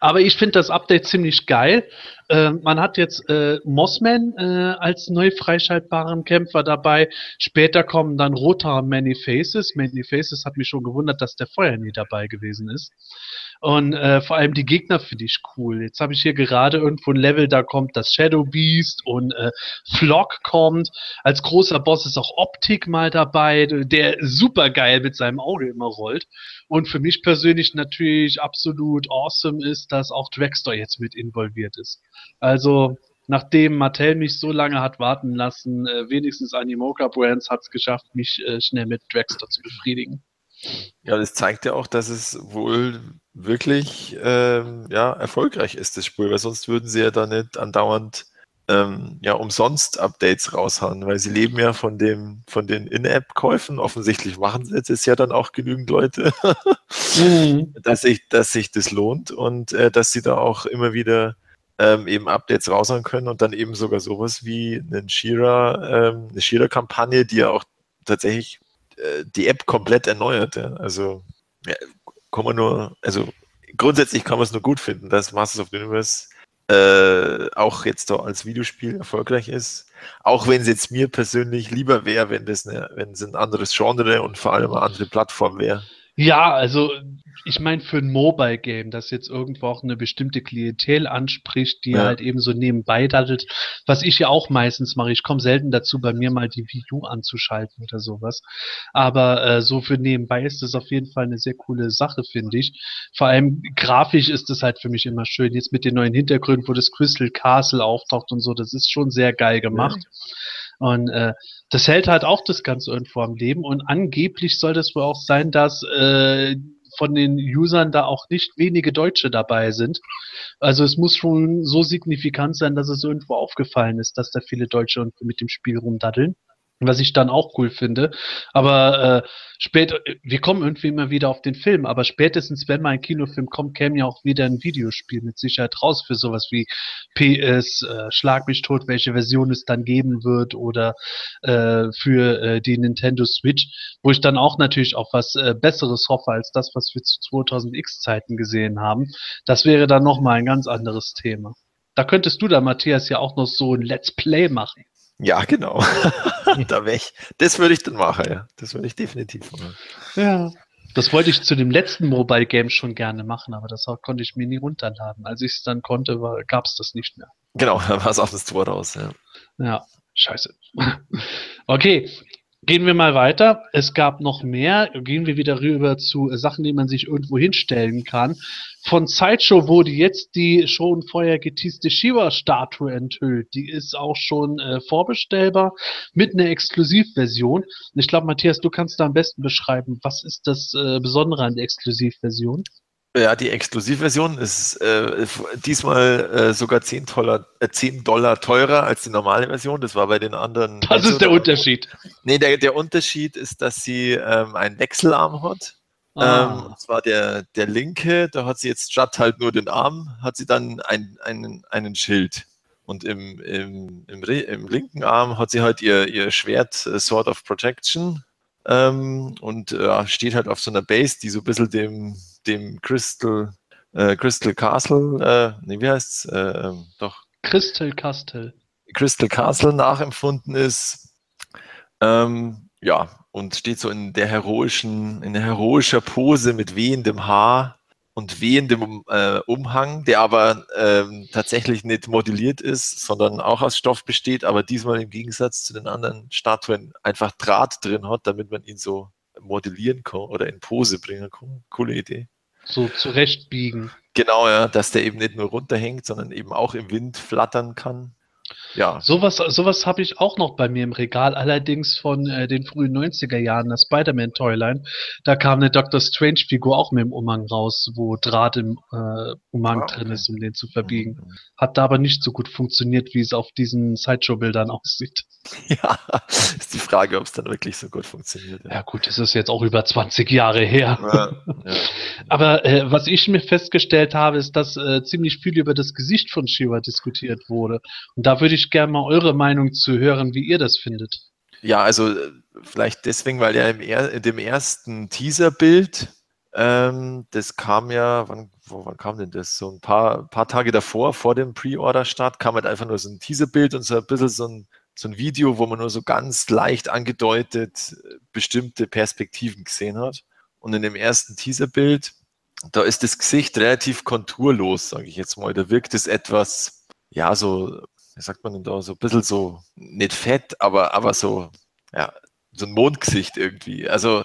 Aber ich finde das Update ziemlich geil. Äh, man hat jetzt äh, Mossman äh, als neu freischaltbaren Kämpfer dabei. Später kommen dann Rotar Many Faces. Many Faces hat mich schon gewundert, dass der vorher nie dabei gewesen ist. Und äh, vor allem die Gegner finde ich cool. Jetzt habe ich hier gerade irgendwo ein Level, da kommt das Shadow Beast und äh, Flock kommt. Als großer Boss ist auch Optik mal dabei, der super geil mit seinem Auge immer rollt. Und für mich persönlich natürlich absolut awesome ist, dass auch Dragstore jetzt mit involviert ist. Also nachdem Mattel mich so lange hat warten lassen, äh, wenigstens Animoca Brands hat es geschafft, mich äh, schnell mit Dragstore zu befriedigen. Ja, das zeigt ja auch, dass es wohl wirklich ähm, ja, erfolgreich ist, das Spiel, weil sonst würden sie ja da nicht andauernd ähm, ja, umsonst Updates raushauen, weil sie leben ja von dem, von den In-App-Käufen. Offensichtlich machen sie jetzt ja dann auch genügend Leute, <laughs> mhm. dass, sich, dass sich das lohnt und äh, dass sie da auch immer wieder ähm, eben Updates raushauen können und dann eben sogar sowas wie einen Shira, ähm, eine Shira-Kampagne, die ja auch tatsächlich äh, die App komplett erneuert. Ja. Also ja, kann man nur, also grundsätzlich kann man es nur gut finden, dass Masters of the Universe äh, auch jetzt da als Videospiel erfolgreich ist. Auch wenn es jetzt mir persönlich lieber wäre, wenn wenn es ein anderes Genre und vor allem eine andere Plattform wäre. Ja, also ich meine für ein Mobile Game, das jetzt irgendwo auch eine bestimmte Klientel anspricht, die ja. halt eben so nebenbei daddelt, was ich ja auch meistens mache. Ich komme selten dazu, bei mir mal die Wii U anzuschalten oder sowas. Aber äh, so für nebenbei ist das auf jeden Fall eine sehr coole Sache, finde ich. Vor allem grafisch ist es halt für mich immer schön. Jetzt mit den neuen Hintergründen, wo das Crystal Castle auftaucht und so, das ist schon sehr geil gemacht. Ja. Und äh, das hält halt auch das Ganze irgendwo am Leben. Und angeblich soll das wohl auch sein, dass äh, von den Usern da auch nicht wenige Deutsche dabei sind. Also es muss schon so signifikant sein, dass es irgendwo aufgefallen ist, dass da viele Deutsche mit dem Spiel rumdaddeln was ich dann auch cool finde. Aber äh, später, wir kommen irgendwie immer wieder auf den Film, aber spätestens, wenn mal ein Kinofilm kommt, käme ja auch wieder ein Videospiel mit Sicherheit raus für sowas wie PS, äh, Schlag mich tot, welche Version es dann geben wird oder äh, für äh, die Nintendo Switch, wo ich dann auch natürlich auf was äh, Besseres hoffe als das, was wir zu 2000X Zeiten gesehen haben. Das wäre dann nochmal ein ganz anderes Thema. Da könntest du da, Matthias, ja auch noch so ein Let's Play machen. Ja, genau. <laughs> da ich, das würde ich dann machen, ja. Das würde ich definitiv machen. Ja. Das wollte ich zu dem letzten Mobile Game schon gerne machen, aber das konnte ich mir nie runterladen. Als ich es dann konnte, gab es das nicht mehr. Genau, <laughs> dann war es auf das Tor raus, ja. Ja, scheiße. <laughs> Okay, Gehen wir mal weiter. Es gab noch mehr. Gehen wir wieder rüber zu Sachen, die man sich irgendwo hinstellen kann. Von Sideshow wurde jetzt die schon vorher geteaste Shiva-Statue enthüllt. Die ist auch schon äh, vorbestellbar mit einer Exklusivversion. Ich glaube, Matthias, du kannst da am besten beschreiben, was ist das äh, Besondere an der Exklusivversion? Ja, die Exklusivversion ist äh, diesmal äh, sogar 10 Dollar, äh, 10 Dollar teurer als die normale Version. Das war bei den anderen. Das ist der Unterschied. Nee, der, der Unterschied ist, dass sie ähm, einen Wechselarm hat. Ah. Ähm, und zwar der, der linke, da hat sie jetzt statt halt nur den Arm, hat sie dann ein, einen, einen Schild. Und im, im, im, im linken Arm hat sie halt ihr, ihr Schwert äh, Sword of Protection ähm, und äh, steht halt auf so einer Base, die so ein bisschen dem, dem Crystal, äh, Crystal Castle, äh, nee, wie heißt's? Äh, ähm, doch. Crystal Castle. Crystal Castle nachempfunden ist. Ähm, ja, und steht so in der heroischen, in heroischer Pose mit wehendem Haar und wehendem äh, Umhang, der aber ähm, tatsächlich nicht modelliert ist, sondern auch aus Stoff besteht, aber diesmal im Gegensatz zu den anderen Statuen einfach Draht drin hat, damit man ihn so modellieren kann oder in Pose bringen kann. Coole Idee. So zurechtbiegen. Genau, ja, dass der eben nicht nur runterhängt, sondern eben auch im Wind flattern kann. Ja. Sowas, sowas habe ich auch noch bei mir im Regal, allerdings von äh, den frühen 90er Jahren, das Spider-Man Toyline. Da kam eine Doctor Strange-Figur auch mit dem Umhang raus, wo Draht im äh, Umhang ah, okay. drin ist, um den zu verbiegen. Mhm. Hat da aber nicht so gut funktioniert, wie es auf diesen Sideshow-Bildern aussieht. <laughs> Ja, ist die Frage, ob es dann wirklich so gut funktioniert. Ja. ja, gut, das ist jetzt auch über 20 Jahre her. Ja, ja. <laughs> aber äh, was ich mir festgestellt habe, ist, dass äh, ziemlich viel über das Gesicht von Shiva diskutiert wurde. Und da würde ich gerne mal eure Meinung zu hören, wie ihr das findet. Ja, also äh, vielleicht deswegen, weil ja in dem ersten Teaserbild, ähm, das kam ja, wann, wo, wann kam denn das? So ein paar, paar Tage davor, vor dem Pre-Order-Start, kam halt einfach nur so ein Teaserbild und so ein bisschen so ein, so ein Video, wo man nur so ganz leicht angedeutet äh, bestimmte Perspektiven gesehen hat. Und in dem ersten Teaserbild, da ist das Gesicht relativ konturlos, sage ich jetzt mal. Da wirkt es etwas, ja, so, wie sagt man denn da, so ein bisschen so, nicht fett, aber, aber so, ja, so ein Mondgesicht irgendwie. Also,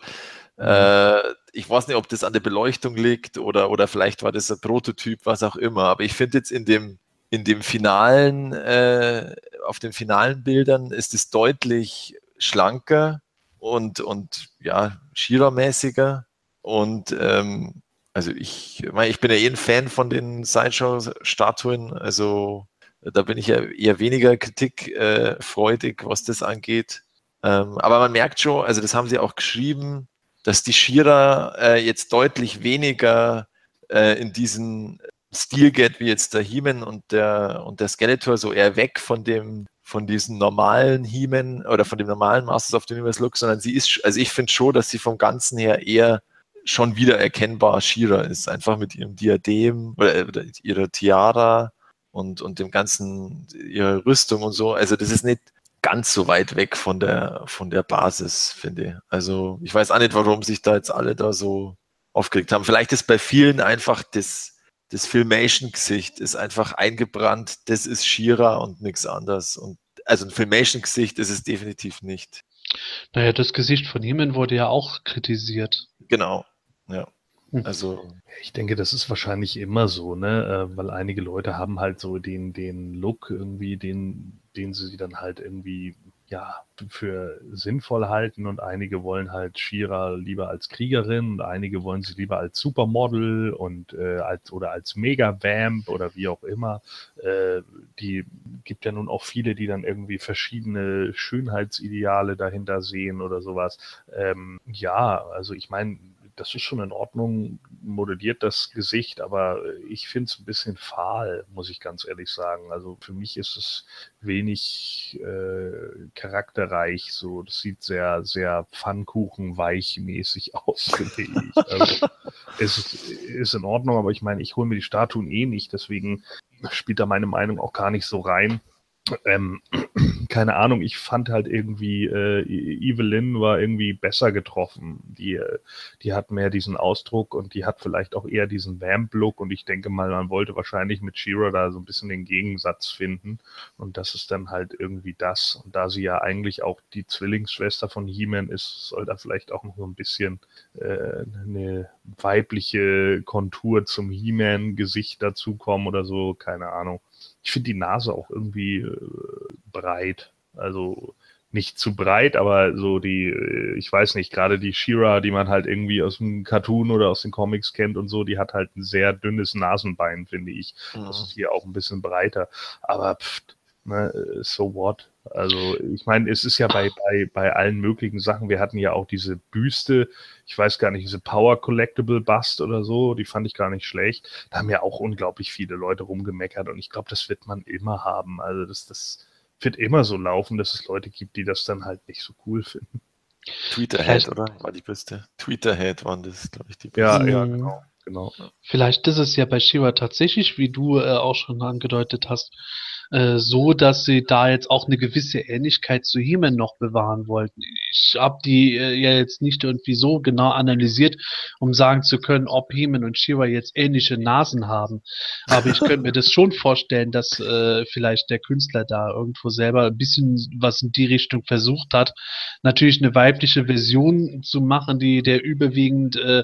mhm. äh, ich weiß nicht, ob das an der Beleuchtung liegt oder, oder vielleicht war das ein Prototyp, was auch immer. Aber ich finde jetzt in dem, in dem finalen, äh, auf den finalen Bildern ist es deutlich schlanker und, und ja, Shira-mäßiger. Und ähm, also ich, ich bin ja eh ein Fan von den Sideshow-Statuen. Also da bin ich ja eher weniger kritikfreudig, äh, was das angeht. Ähm, aber man merkt schon, also das haben sie auch geschrieben, dass die Shira äh, jetzt deutlich weniger äh, in diesen Stil geht wie jetzt der He-Man und der, und der Skeletor, so eher weg von dem von diesen normalen He-Man oder von dem normalen Masters of the Universe Look, sondern sie ist, also ich finde schon, dass sie vom Ganzen her eher schon wieder erkennbar Shira ist, einfach mit ihrem Diadem oder, oder ihrer Tiara und, und dem ganzen, ihrer Rüstung und so. Also das ist nicht ganz so weit weg von der, von der Basis, finde ich. Also ich weiß auch nicht, warum sich da jetzt alle da so aufgeregt haben. Vielleicht ist bei vielen einfach das, das Filmation-Gesicht ist einfach eingebrannt, das ist Shira und nichts anderes. Und also ein Filmation-Gesicht ist es definitiv nicht. Naja, das Gesicht von Heeman wurde ja auch kritisiert. Genau, ja. Hm. Also. Ich denke, das ist wahrscheinlich immer so, ne? Äh, weil einige Leute haben halt so den, den Look irgendwie, den, den sie dann halt irgendwie ja, für sinnvoll halten und einige wollen halt Shira lieber als Kriegerin und einige wollen sie lieber als Supermodel und äh, als oder als Mega-Vamp oder wie auch immer. Äh, die gibt ja nun auch viele, die dann irgendwie verschiedene Schönheitsideale dahinter sehen oder sowas. Ähm, ja, also ich meine, das ist schon in Ordnung, modelliert das Gesicht, aber ich finde es ein bisschen fahl, muss ich ganz ehrlich sagen. Also für mich ist es wenig äh, charakterreich, so das sieht sehr, sehr Pfannkuchen-weich-mäßig <laughs> aus, finde ich. Also, es ist, ist in Ordnung, aber ich meine, ich hole mir die Statuen eh nicht, deswegen spielt da meine Meinung auch gar nicht so rein. Ähm, <clears throat> keine Ahnung, ich fand halt irgendwie, äh, e-, Evelyn war irgendwie besser getroffen. Die, äh, die hat mehr diesen Ausdruck und die hat vielleicht auch eher diesen Vamp-Look und ich denke mal, man wollte wahrscheinlich mit Shira da so ein bisschen den Gegensatz finden und das ist dann halt irgendwie das. Und da sie ja eigentlich auch die Zwillingsschwester von He-Man ist, soll da vielleicht auch noch so ein bisschen äh, eine weibliche Kontur zum He-Man-Gesicht dazukommen oder so, keine Ahnung. Ich finde die Nase auch irgendwie äh, breit. Also nicht zu breit, aber so die, äh, ich weiß nicht, gerade die Shira, die man halt irgendwie aus dem Cartoon oder aus den Comics kennt und so, die hat halt ein sehr dünnes Nasenbein, finde ich. Mhm. Das ist hier auch ein bisschen breiter. Aber pff, ne, so what? Also ich meine, es ist ja bei, bei, bei allen möglichen Sachen, wir hatten ja auch diese Büste, ich weiß gar nicht, diese Power Collectible Bust oder so, die fand ich gar nicht schlecht. Da haben ja auch unglaublich viele Leute rumgemeckert und ich glaube, das wird man immer haben. Also das, das wird immer so laufen, dass es Leute gibt, die das dann halt nicht so cool finden. Tweeterhead, oder? War die Büste. Tweeterhead waren das, glaube ich, die Büste. Ja, ja, genau. Genau. Vielleicht ist es ja bei Shiva tatsächlich, wie du äh, auch schon angedeutet hast, äh, so, dass sie da jetzt auch eine gewisse Ähnlichkeit zu He-Man noch bewahren wollten. Ich habe die äh, ja jetzt nicht irgendwie so genau analysiert, um sagen zu können, ob He-Man und She-Ra jetzt ähnliche Nasen haben. Aber ich könnte mir das <laughs> schon vorstellen, dass äh, vielleicht der Künstler da irgendwo selber ein bisschen was in die Richtung versucht hat. Natürlich eine weibliche Version zu machen, die der überwiegend äh,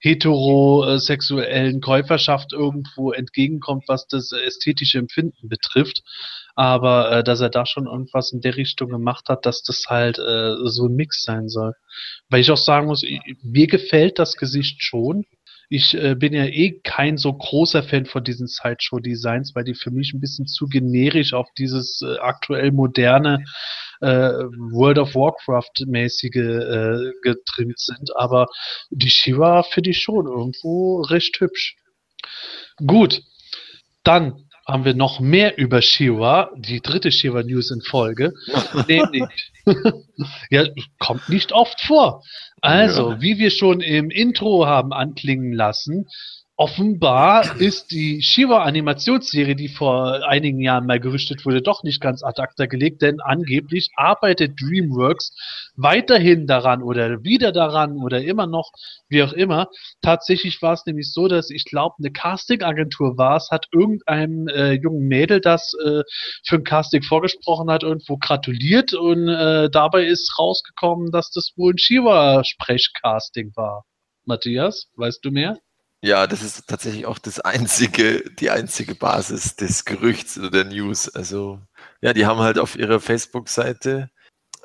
heterosexuellen Käuferschaft irgendwo entgegenkommt, was das ästhetische Empfinden betrifft aber äh, dass er da schon irgendwas in der Richtung gemacht hat, dass das halt äh, so ein Mix sein soll. Weil ich auch sagen muss, mir gefällt das Gesicht schon. Ich äh, bin ja eh kein so großer Fan von diesen Sideshow-Designs, weil die für mich ein bisschen zu generisch auf dieses äh, aktuell moderne äh, World of Warcraft-mäßige äh, getrimmt sind. Aber die Shiva finde ich schon irgendwo recht hübsch. Gut, dann haben wir noch mehr über Shiva, die dritte Shiva News in Folge, <laughs> nämlich <laughs> ja, kommt nicht oft vor. Also, Ja. wie wir schon im Intro haben anklingen lassen, offenbar ist die Shiva-Animationsserie, die vor einigen Jahren mal gerüchtet wurde, doch nicht ganz ad acta gelegt, denn angeblich arbeitet DreamWorks weiterhin daran oder wieder daran oder immer noch, wie auch immer. Tatsächlich war es nämlich so, dass ich glaube, eine Casting-Agentur war es, hat irgendeinem äh, jungen Mädel, das äh, für ein Casting vorgesprochen hat, irgendwo gratuliert und äh, dabei ist rausgekommen, dass das wohl ein Shiva-Sprechcasting war. Matthias, weißt du mehr? Ja, das ist tatsächlich auch das einzige, die einzige Basis des Gerüchts oder der News. Also, ja, die haben halt auf ihrer Facebook-Seite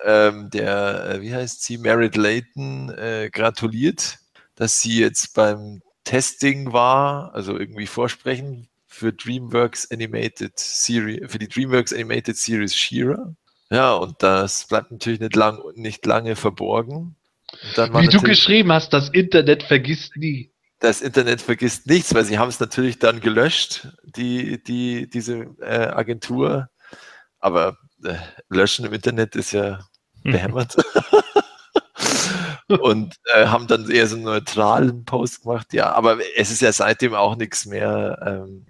ähm, der, äh, wie heißt sie, Merit Layton, äh, gratuliert, dass sie jetzt beim Testing war, also irgendwie vorsprechen für DreamWorks Animated Series, für die DreamWorks Animated Series She-Ra. Ja, und das bleibt natürlich nicht lang, nicht lange verborgen. Wie du geschrieben hast, das Internet vergisst nie. das Internet vergisst nichts, weil sie haben es natürlich dann gelöscht, die, die, diese äh, Agentur. Aber äh, löschen im Internet ist ja <laughs> behämmert. <laughs> Und äh, haben dann eher so einen neutralen Post gemacht. Ja, aber es ist ja seitdem auch nichts mehr, ähm,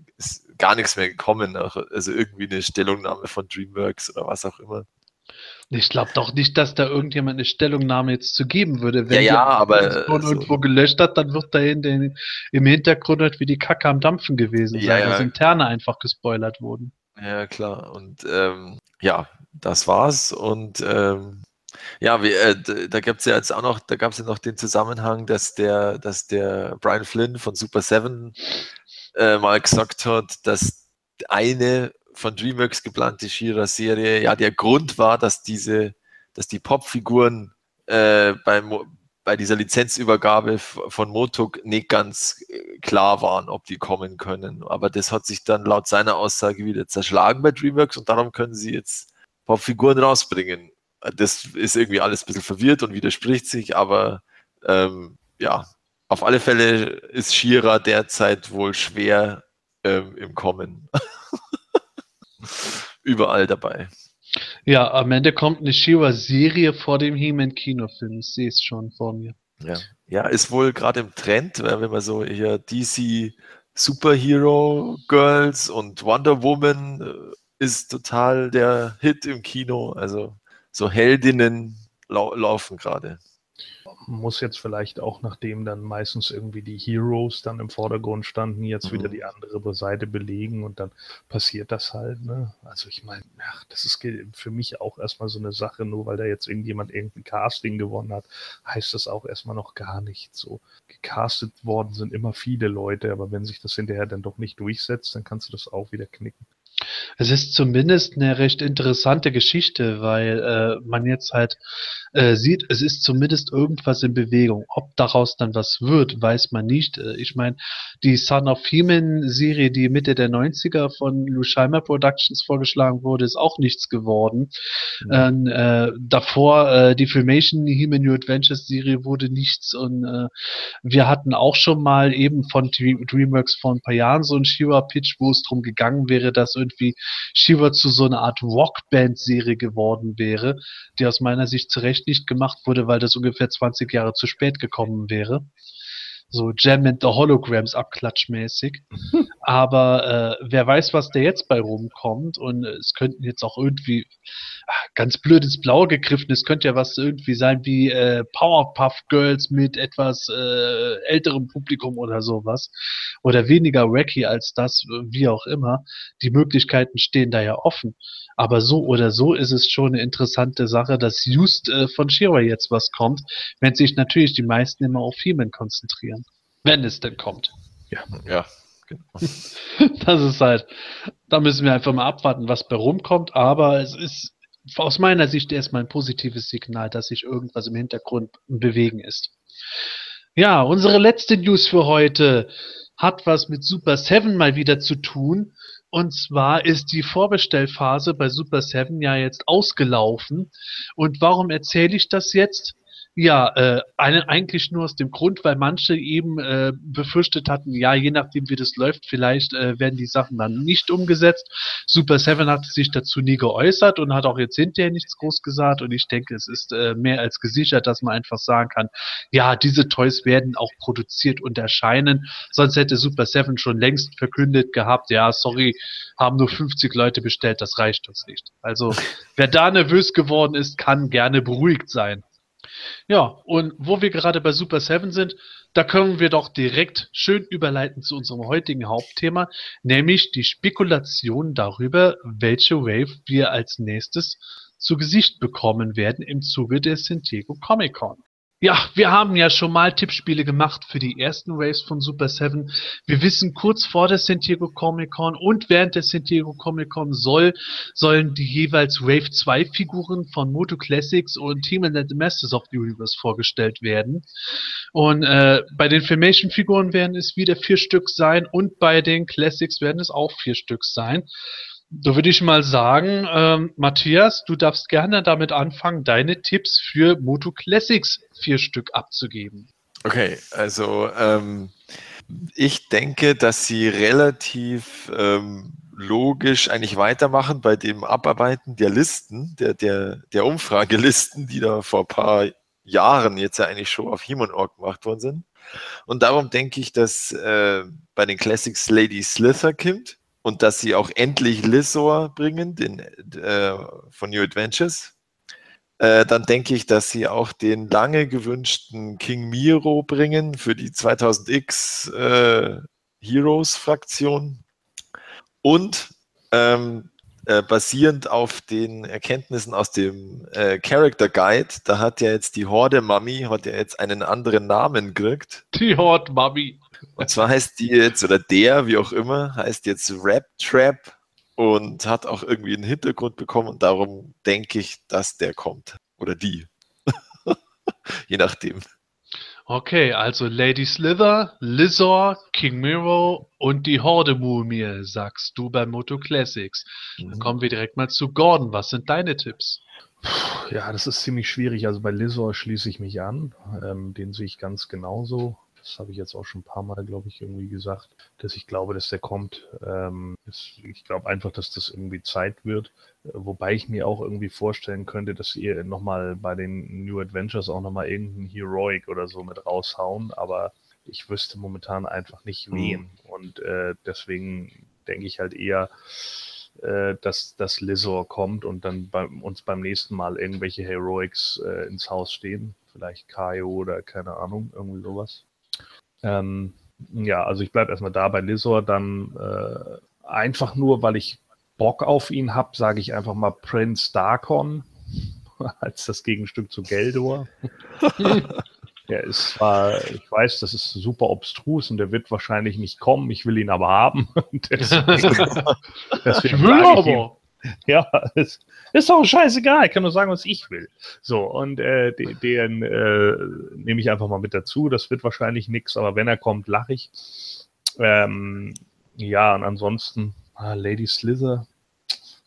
gar nichts mehr gekommen. Also irgendwie eine Stellungnahme von DreamWorks oder was auch immer. Ich glaube doch nicht, dass da irgendjemand eine Stellungnahme jetzt zu geben würde. Ja, ja, jemand aber, das von äh, so- irgendwo gelöscht hat, dann wird da in den, im Hintergrund halt wie die Kacke am Dampfen gewesen Ja, sein, ja. dass Interne einfach gespoilert wurden. Ja, klar. Und ähm, ja, das war's. Und ähm, ja, wir, äh, da gibt's ja jetzt auch noch, da gab es ja noch den Zusammenhang, dass der, dass der Brian Flynn von Super Seven äh, mal gesagt hat, dass eine von DreamWorks geplante She-Ra-Serie ja der Grund war, dass diese, dass die Popfiguren äh, bei, Mo- bei dieser Lizenzübergabe von Motuk nicht ganz äh, klar waren, ob die kommen können. Aber das hat sich dann laut seiner Aussage wieder zerschlagen bei DreamWorks und darum können sie jetzt Popfiguren rausbringen. Das ist irgendwie alles ein bisschen verwirrt und widerspricht sich, aber ähm, ja, auf alle Fälle ist Shira derzeit wohl schwer ähm, im Kommen. <laughs> Überall dabei. Ja, am Ende kommt eine Shiva-Serie vor dem He-Man-Kinofilm. Ich sehe es schon vor mir. Ja, ja ist wohl gerade im Trend, weil wenn man so hier DC Superhero Girls und Wonder Woman äh, ist total der Hit im Kino. Also so Heldinnen lau laufen gerade. Muss jetzt vielleicht auch, nachdem dann meistens irgendwie die Heroes dann im Vordergrund standen, jetzt Mhm. wieder die andere Seite belegen und dann passiert das halt. Ne? Also ich meine, das ist für mich auch erstmal so eine Sache, nur weil da jetzt irgendjemand irgendein Casting gewonnen hat, heißt das auch erstmal noch gar nicht so. Gecastet worden sind immer viele Leute, aber wenn sich das hinterher dann doch nicht durchsetzt, dann kannst du das auch wieder knicken. Es ist zumindest eine recht interessante Geschichte, weil äh, man jetzt halt äh, sieht, es ist zumindest irgendwas in Bewegung. Ob daraus dann was wird, weiß man nicht. Äh, ich meine, die Son of He-Man-Serie, die Mitte der 90er von Lusheimer Productions vorgeschlagen wurde, ist auch nichts geworden. Ähm, äh, davor äh, die Filmation He-Man New Adventures Serie wurde nichts und äh, wir hatten auch schon mal eben von Dream- DreamWorks vor ein paar Jahren so einen Shiva-Pitch, wo es darum gegangen wäre, dass irgendwie Shiva zu so einer Art Rockband-Serie geworden wäre, die aus meiner Sicht zu Recht nicht gemacht wurde, weil das ungefähr 20 Jahre zu spät gekommen wäre. So Jam and the Holograms abklatschmäßig. <laughs> Aber äh, wer weiß, was da jetzt bei rumkommt. Und es könnten jetzt auch irgendwie ah, ganz blöd ins Blaue gegriffen. Es könnte ja was irgendwie sein wie äh, Powerpuff Girls mit etwas äh, älterem Publikum oder sowas. Oder weniger wacky als das, wie auch immer. Die Möglichkeiten stehen da ja offen. Aber so oder so ist es schon eine interessante Sache, dass just äh, von Shira jetzt was kommt, wenn sich natürlich die meisten immer auf He-Man konzentrieren. Wenn es denn kommt. Ja, genau. <laughs> Das ist halt, da müssen wir einfach mal abwarten, was bei rumkommt, aber es ist aus meiner Sicht erstmal ein positives Signal, dass sich irgendwas im Hintergrund Bewegen ist. Ja, unsere letzte News für heute hat was mit Super 7 mal wieder zu tun. Und zwar ist die Vorbestellphase bei Super 7 ja jetzt ausgelaufen. Und warum erzähle ich das jetzt? Ja, äh, eigentlich nur aus dem Grund, weil manche eben äh, befürchtet hatten, ja, je nachdem wie das läuft, vielleicht äh, werden die Sachen dann nicht umgesetzt. Super Seven hat sich dazu nie geäußert und hat auch jetzt hinterher nichts groß gesagt und ich denke, es ist äh, mehr als gesichert, dass man einfach sagen kann, ja, diese Toys werden auch produziert und erscheinen, sonst hätte Super Seven schon längst verkündet gehabt, ja, sorry, haben nur 50 Leute bestellt, das reicht uns nicht. Also, <laughs> wer da nervös geworden ist, kann gerne beruhigt sein. Ja, und wo wir gerade bei Super 7 sind, da können wir doch direkt schön überleiten zu unserem heutigen Hauptthema, nämlich die Spekulation darüber, welche Wave wir als nächstes zu Gesicht bekommen werden im Zuge der San Diego Comic Con. Ja, wir haben ja schon mal Tippspiele gemacht für die ersten Waves von Super 7. Wir wissen, kurz vor der San Diego Comic Con und während der San Diego Comic Con soll, sollen die jeweils Wave 2 Figuren von Moto Classics und Team and the Masters of the Universe vorgestellt werden. Und äh, bei den Filmation Figuren werden es wieder vier Stück sein und bei den Classics werden es auch vier Stück sein. Da würde ich mal sagen, ähm, Matthias, du darfst gerne damit anfangen, deine Tipps für Moto Classics vier Stück abzugeben. Okay, also ähm, ich denke, dass sie relativ ähm, logisch eigentlich weitermachen bei dem Abarbeiten der Listen, der, der, der Umfragelisten, die da vor ein paar Jahren jetzt ja eigentlich schon auf He-Man.org gemacht worden sind. Und darum denke ich, dass äh, bei den Classics Lady Slither kommt und dass sie auch endlich Lissor bringen, den äh, von New Adventures, äh, dann denke ich, dass sie auch den lange gewünschten King Miro bringen für die 2000X äh, Heroes Fraktion und ähm, äh, basierend auf den Erkenntnissen aus dem äh, Character Guide, da hat ja jetzt die Horde Mummy hat ja jetzt einen anderen Namen gekriegt. Die Horde Mummy. Und zwar heißt die jetzt, oder der, wie auch immer, heißt jetzt Rap Trap und hat auch irgendwie einen Hintergrund bekommen und darum denke ich, dass der kommt. Oder die. <laughs> Je nachdem. Okay, also Lady Slither, Lizor, King Miro und die Horde-Mumie, sagst du bei Moto Classics. Dann Mhm. kommen wir direkt mal zu Gordon. Was sind deine Tipps? Ja, das ist ziemlich schwierig. Also bei Lizor schließe ich mich an. Ähm, den sehe ich ganz genauso. Das habe ich jetzt auch schon ein paar Mal, glaube ich, irgendwie gesagt, dass ich glaube, dass der kommt. Ähm, ich glaube einfach, dass das irgendwie Zeit wird. Wobei ich mir auch irgendwie vorstellen könnte, dass ihr nochmal bei den New Adventures auch nochmal irgendeinen Heroic oder so mit raushauen. Aber ich wüsste momentan einfach nicht Mhm. wen. Und äh, deswegen denke ich halt eher, äh, dass das Lizor kommt und dann bei uns beim nächsten Mal irgendwelche Heroics äh, ins Haus stehen. Vielleicht Kaio oder keine Ahnung, irgendwie sowas. Ähm, ja, also ich bleibe erstmal da bei Lizor. Dann äh, einfach nur, weil ich Bock auf ihn habe, sage ich einfach mal Prince Darkon <laughs> als das Gegenstück zu Geldor. <laughs> Der ist zwar, ich weiß, das ist super obstrus und der wird wahrscheinlich nicht kommen. Ich will ihn aber haben. <laughs> deswegen, deswegen Ich will aber. <laughs> ja, es ist doch scheißegal. Ich kann nur sagen, was ich will. So, und äh, den, den äh, nehme ich einfach mal mit dazu. Das wird wahrscheinlich nichts, aber wenn er kommt, lache ich. Ähm, ja, und ansonsten, ah, Lady Slither,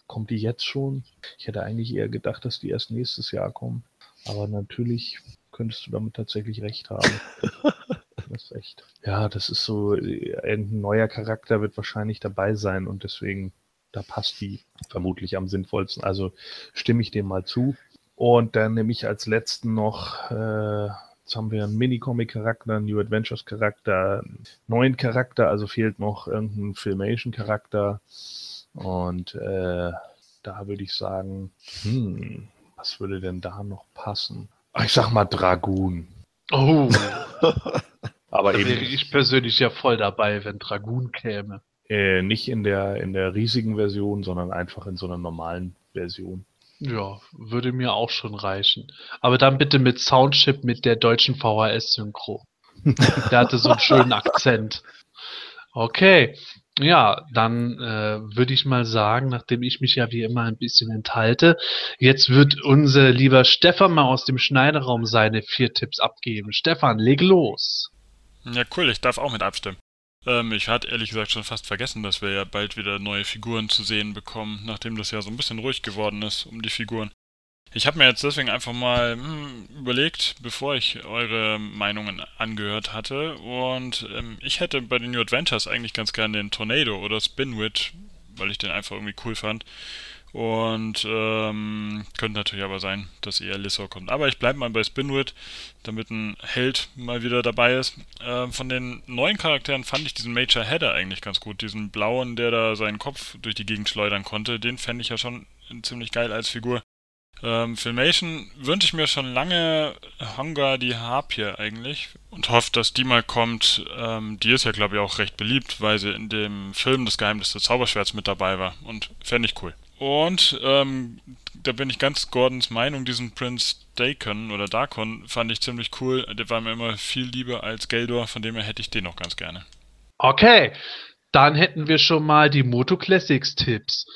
kommt die jetzt schon? Ich hätte eigentlich eher gedacht, dass die erst nächstes Jahr kommen. Aber natürlich könntest du damit tatsächlich recht haben. <laughs> Das ist echt. Ja, das ist so, äh, irgendein neuer Charakter wird wahrscheinlich dabei sein und deswegen, da passt die vermutlich am sinnvollsten. Also stimme ich dem mal zu. Und dann nehme ich als letzten noch, äh, jetzt haben wir einen Minicomic-Charakter, einen New Adventures-Charakter, einen neuen Charakter, also fehlt noch irgendein Filmation-Charakter. Und äh, da würde ich sagen, hm, was würde denn da noch passen? Ich sag mal Dragoon. Oh, <laughs> Aber da wäre eben ich persönlich ja voll dabei, wenn Dragoon käme. Äh, nicht in der, in der riesigen Version, sondern einfach in so einer normalen Version. Ja, würde mir auch schon reichen. Aber dann bitte mit Soundchip mit der deutschen VHS-Synchro. <laughs> Der hatte so einen schönen Akzent. Okay, ja, dann äh, würde ich mal sagen, nachdem ich mich ja wie immer ein bisschen enthalte, jetzt wird unser lieber Stefan mal aus dem Schneiderraum seine vier Tipps abgeben. Stefan, leg los. Ja, cool, ich darf auch mit abstimmen. Ähm, ich hatte ehrlich gesagt schon fast vergessen, dass wir ja bald wieder neue Figuren zu sehen bekommen, nachdem das ja so ein bisschen ruhig geworden ist um die Figuren. Ich habe mir jetzt deswegen einfach mal hm, überlegt, bevor ich eure Meinungen angehört hatte. Und ähm, ich hätte bei den New Adventures eigentlich ganz gerne den Tornado oder Spinwit, weil ich den einfach irgendwie cool fand. Und ähm, könnte natürlich aber sein, dass eher Lissor kommt. Aber ich bleibe mal bei Spinwit, damit ein Held mal wieder dabei ist. Ähm, von den neuen Charakteren fand ich diesen Major Header eigentlich ganz gut. Diesen blauen, der da seinen Kopf durch die Gegend schleudern konnte. Den fände ich ja schon ziemlich geil als Figur. Ähm, Filmation wünsche ich mir schon lange Hunger die Harpie eigentlich und hoffe, dass die mal kommt. Ähm, die ist ja, glaube ich, auch recht beliebt, weil sie in dem Film Das Geheimnis des Zauberschwerts mit dabei war und fände ich cool. Und ähm, da bin ich ganz Gordons Meinung, diesen Prince Daikon oder Darkon fand ich ziemlich cool. Der war mir immer viel lieber als Geldor, von dem her hätte ich den noch ganz gerne. Okay, dann hätten wir schon mal die Moto Classics Tipps.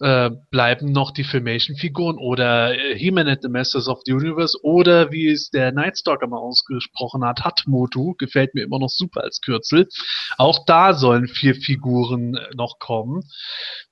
Äh, bleiben noch die Filmation-Figuren oder äh, He-Man and the Masters of the Universe oder wie es der Nightstalker mal ausgesprochen hat, Hatmotu, gefällt mir immer noch super als Kürzel. Auch da sollen vier Figuren äh, noch kommen.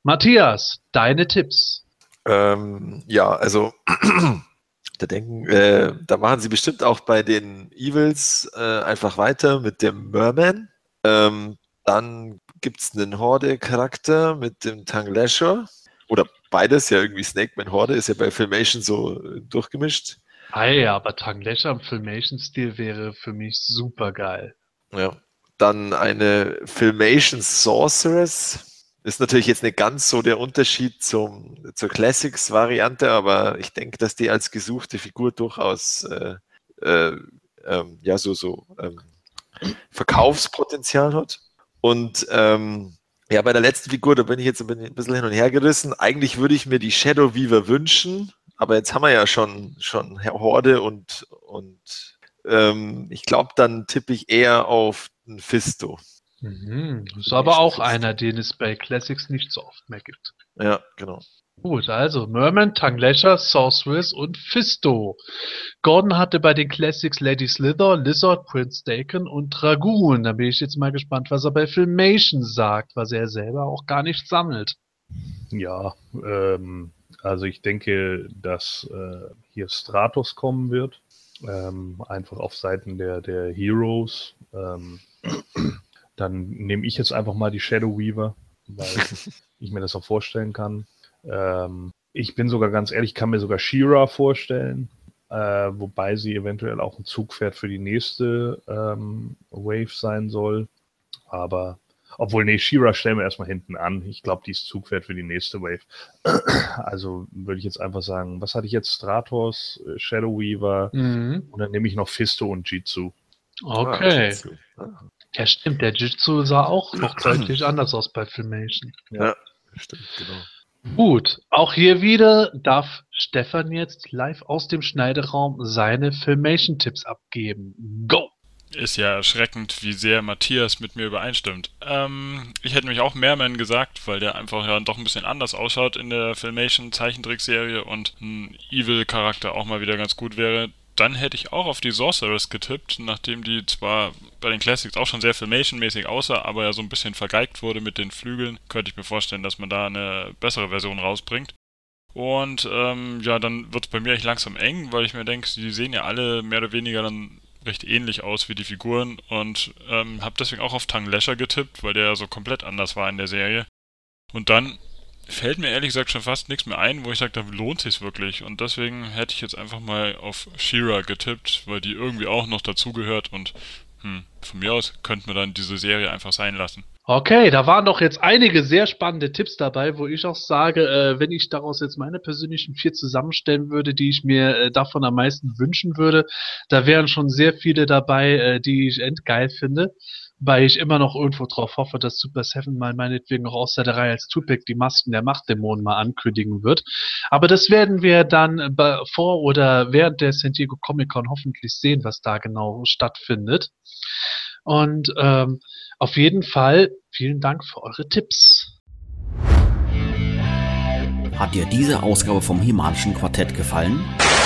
Matthias, deine Tipps. Ähm, ja, also <clears throat> da denken, äh, da machen sie bestimmt auch bei den Evils äh, einfach weiter mit dem Merman. Ähm, dann gibt es einen Horde-Charakter mit dem Tanglasher. Oder beides, ja irgendwie Snakeman Horde, ist ja bei Filmation so äh, durchgemischt. Ah ja, aber Tanglasher im Filmation-Stil wäre für mich super geil. Ja. Dann eine Filmation Sorceress. Ist natürlich jetzt nicht ganz so der Unterschied zum, zur Classics-Variante, aber ich denke, dass die als gesuchte Figur durchaus äh, äh, ähm, ja so, so ähm, Verkaufspotenzial hat. Und ähm, ja, bei der letzten Figur, da bin ich jetzt ein bisschen hin und her gerissen. Eigentlich würde ich mir die Shadow Weaver wünschen, aber jetzt haben wir ja schon, schon Horde und, und ähm, ich glaube, dann tippe ich eher auf einen Fisto. Mhm. Ist aber auch einer, den es bei Classics nicht so oft mehr gibt. Ja, genau. Gut, also Merman, Tanglasher, Sorceress und Fisto. Gordon hatte bei den Classics Lady Slither, Lizard, Prince Daken und Dragoon. Da bin ich jetzt mal gespannt, was er bei Filmation sagt, was er selber auch gar nicht sammelt. Ja, ähm, also ich denke, dass äh, hier Stratos kommen wird. Ähm, einfach auf Seiten der, der Heroes. Ähm, dann nehme ich jetzt einfach mal die Shadow Weaver, weil <laughs> ich mir das auch vorstellen kann. Ähm, ich bin sogar ganz ehrlich, kann mir sogar Shira vorstellen, äh, wobei sie eventuell auch ein Zugpferd für die nächste ähm, Wave sein soll. Aber obwohl, nee, Shira stellen wir erstmal hinten an. Ich glaube, die ist Zugpferd für die nächste Wave. <clears throat> Also würde ich jetzt einfach sagen, was hatte ich jetzt? Stratos, äh, Shadow Weaver Mhm. und dann nehme ich noch Fisto und Jitsu. Okay. Ah, Ja, stimmt. Der Jitsu sah auch noch deutlich anders aus bei Filmation. Ja, stimmt, genau. Gut, auch hier wieder darf Stefan jetzt live aus dem Schneideraum seine Filmation-Tipps abgeben. Go! Ist ja erschreckend, wie sehr Matthias mit mir übereinstimmt. Ähm, ich hätte nämlich auch Merman gesagt, weil der einfach ja doch ein bisschen anders ausschaut in der Filmation Zeichentrickserie und ein Evil-Charakter auch mal wieder ganz gut wäre. Dann hätte ich auch auf die Sorceress getippt, nachdem die zwar bei den Classics auch schon sehr Filmation-mäßig aussah, aber ja so ein bisschen vergeigt wurde mit den Flügeln, könnte ich mir vorstellen, dass man da eine bessere Version rausbringt. Und ähm, ja, dann wird es bei mir echt langsam eng, weil ich mir denke, die sehen ja alle mehr oder weniger dann recht ähnlich aus wie die Figuren und ähm, habe deswegen auch auf Tang Lasher getippt, weil der ja so komplett anders war in der Serie. Und dann fällt mir ehrlich gesagt schon fast nichts mehr ein, wo ich sage, da lohnt sich's wirklich. Und deswegen hätte ich jetzt einfach mal auf Shira getippt, weil die irgendwie auch noch dazugehört und hm, von mir aus könnte man dann diese Serie einfach sein lassen. Okay, da waren doch jetzt einige sehr spannende Tipps dabei, wo ich auch sage, äh, wenn ich daraus jetzt meine persönlichen vier zusammenstellen würde, die ich mir äh, davon am meisten wünschen würde, da wären schon sehr viele dabei, äh, die ich endgeil finde. Weil ich immer noch irgendwo drauf hoffe, dass Super Seven mal meinetwegen auch außer der Reihe als Tupac die Masken der Machtdämonen mal ankündigen wird. Aber das werden wir dann bei- vor oder während der San Diego Comic Con hoffentlich sehen, was da genau stattfindet. Und ähm, auf jeden Fall vielen Dank für eure Tipps. Hat dir diese Ausgabe vom Himalischen Quartett gefallen?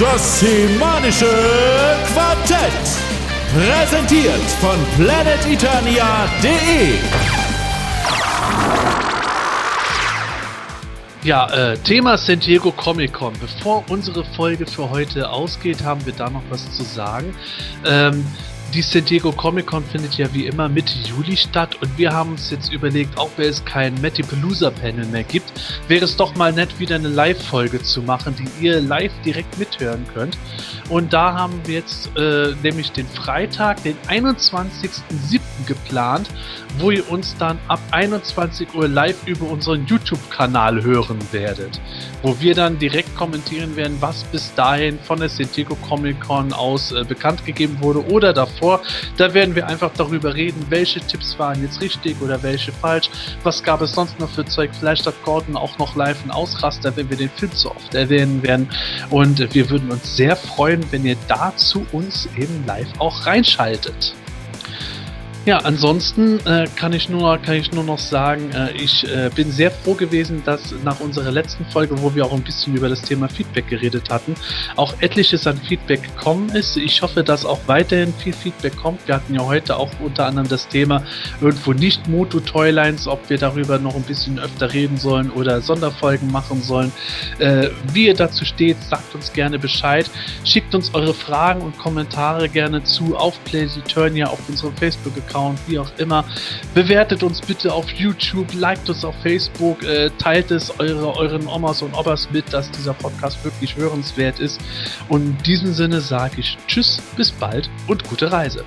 Das Semanische Quartett. Präsentiert von planeteternia.de. Ja, äh, Thema San Diego Comic Con. Bevor unsere Folge für heute ausgeht, haben wir da noch was zu sagen. Ähm, die San Diego Comic Con findet ja wie immer Mitte Juli statt und wir haben uns jetzt überlegt, auch wenn es kein Palooza Panel mehr gibt, wäre es doch mal nett, wieder eine Live-Folge zu machen, die ihr live direkt mithören könnt. Und da haben wir jetzt äh, nämlich den Freitag, den 21.07. geplant, wo ihr uns dann ab 21 Uhr live über unseren YouTube-Kanal hören werdet. Wo wir dann direkt kommentieren werden, was bis dahin von der San Comic Con aus äh, bekannt gegeben wurde oder davor. Da werden wir einfach darüber reden, welche Tipps waren jetzt richtig oder welche falsch. Was gab es sonst noch für Zeug? Vielleicht hat Gordon auch noch live einen Ausraster, wenn wir den Film so oft erwähnen werden. Und äh, wir würden uns sehr freuen, wenn ihr dazu uns eben live auch reinschaltet. Ja, ansonsten äh, kann ich nur kann ich nur noch sagen, äh, ich äh, bin sehr froh gewesen, dass nach unserer letzten Folge, wo wir auch ein bisschen über das Thema Feedback geredet hatten, auch etliches an Feedback gekommen ist. Ich hoffe, dass auch weiterhin viel Feedback kommt. Wir hatten ja heute auch unter anderem das Thema irgendwo nicht Moto Toylines, ob wir darüber noch ein bisschen öfter reden sollen oder Sonderfolgen machen sollen. Äh, wie ihr dazu steht, sagt uns gerne Bescheid. Schickt uns eure Fragen und Kommentare gerne zu auf PlayStation, auf unserem Facebook-Account Account, wie auch immer. Bewertet uns bitte auf YouTube, liked uns auf Facebook, äh, teilt es eure, euren Omas und Opas mit, dass dieser Podcast wirklich hörenswert ist. Und in diesem Sinne sage ich Tschüss, bis bald und gute Reise.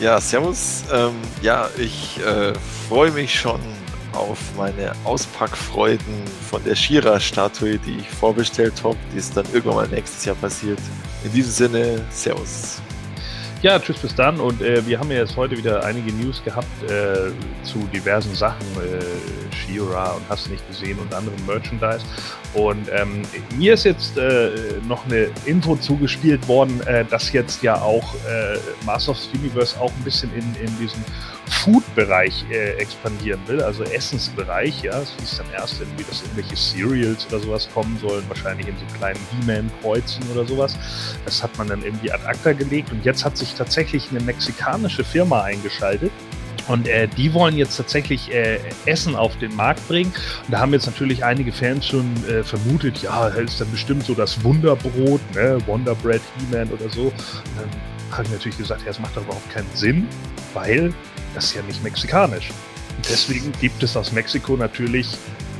Ja, Servus. Ähm, ja, ich äh, freue mich schon auf meine Auspackfreuden von der Shira-Statue, die ich vorbestellt habe. Die ist dann irgendwann mal nächstes Jahr passiert. In diesem Sinne, Servus. Ja, tschüss bis dann. Und äh, wir haben ja jetzt heute wieder einige News gehabt äh, zu diversen Sachen, äh, Shira und hast nicht gesehen und anderem Merchandise. Und ähm, mir ist jetzt äh, noch eine Info zugespielt worden, äh, dass jetzt ja auch äh, Master of the Universe auch ein bisschen in, in diesen Food-Bereich äh, expandieren will, also Essensbereich, ja. Es hieß dann erst irgendwie, dass irgendwelche Cereals oder sowas kommen sollen, wahrscheinlich in so kleinen He-Man-Kreuzen oder sowas. Das hat man dann irgendwie ad acta gelegt und jetzt hat sich tatsächlich eine mexikanische Firma eingeschaltet. Und äh, die wollen jetzt tatsächlich äh, Essen auf den Markt bringen. Und da haben jetzt natürlich einige Fans schon äh, vermutet, ja, ist dann bestimmt so das Wunderbrot, ne? Wonder Bread, He-Man oder so. Und dann habe ich natürlich gesagt, ja, das macht doch überhaupt keinen Sinn, weil das ist ja nicht mexikanisch. Und deswegen gibt es aus Mexiko natürlich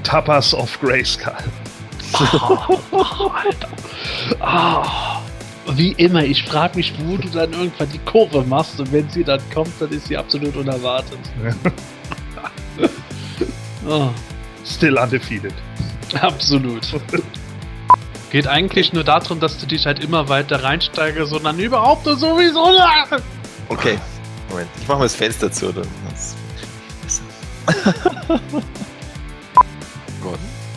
Tapas of Grayskull. Oh, Alter. Oh. Wie immer, ich frage mich, wo du dann irgendwann die Kurve machst und wenn sie dann kommt, dann ist sie absolut unerwartet. oh. <laughs> Still undefeated. Absolut. <laughs> Geht eigentlich nur darum, dass du dich halt immer weiter reinsteigerst und dann überhaupt sowieso. Okay, Moment, ich mache mal das Fenster zu, dann? <laughs>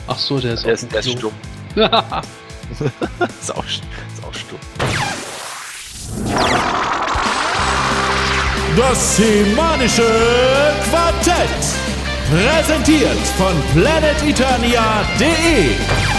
Ach so, der ist, der ist, der ist stumm. <laughs> ist, auch, ist auch stumm. Das Semanische Quartett. Präsentiert von planeteternia.de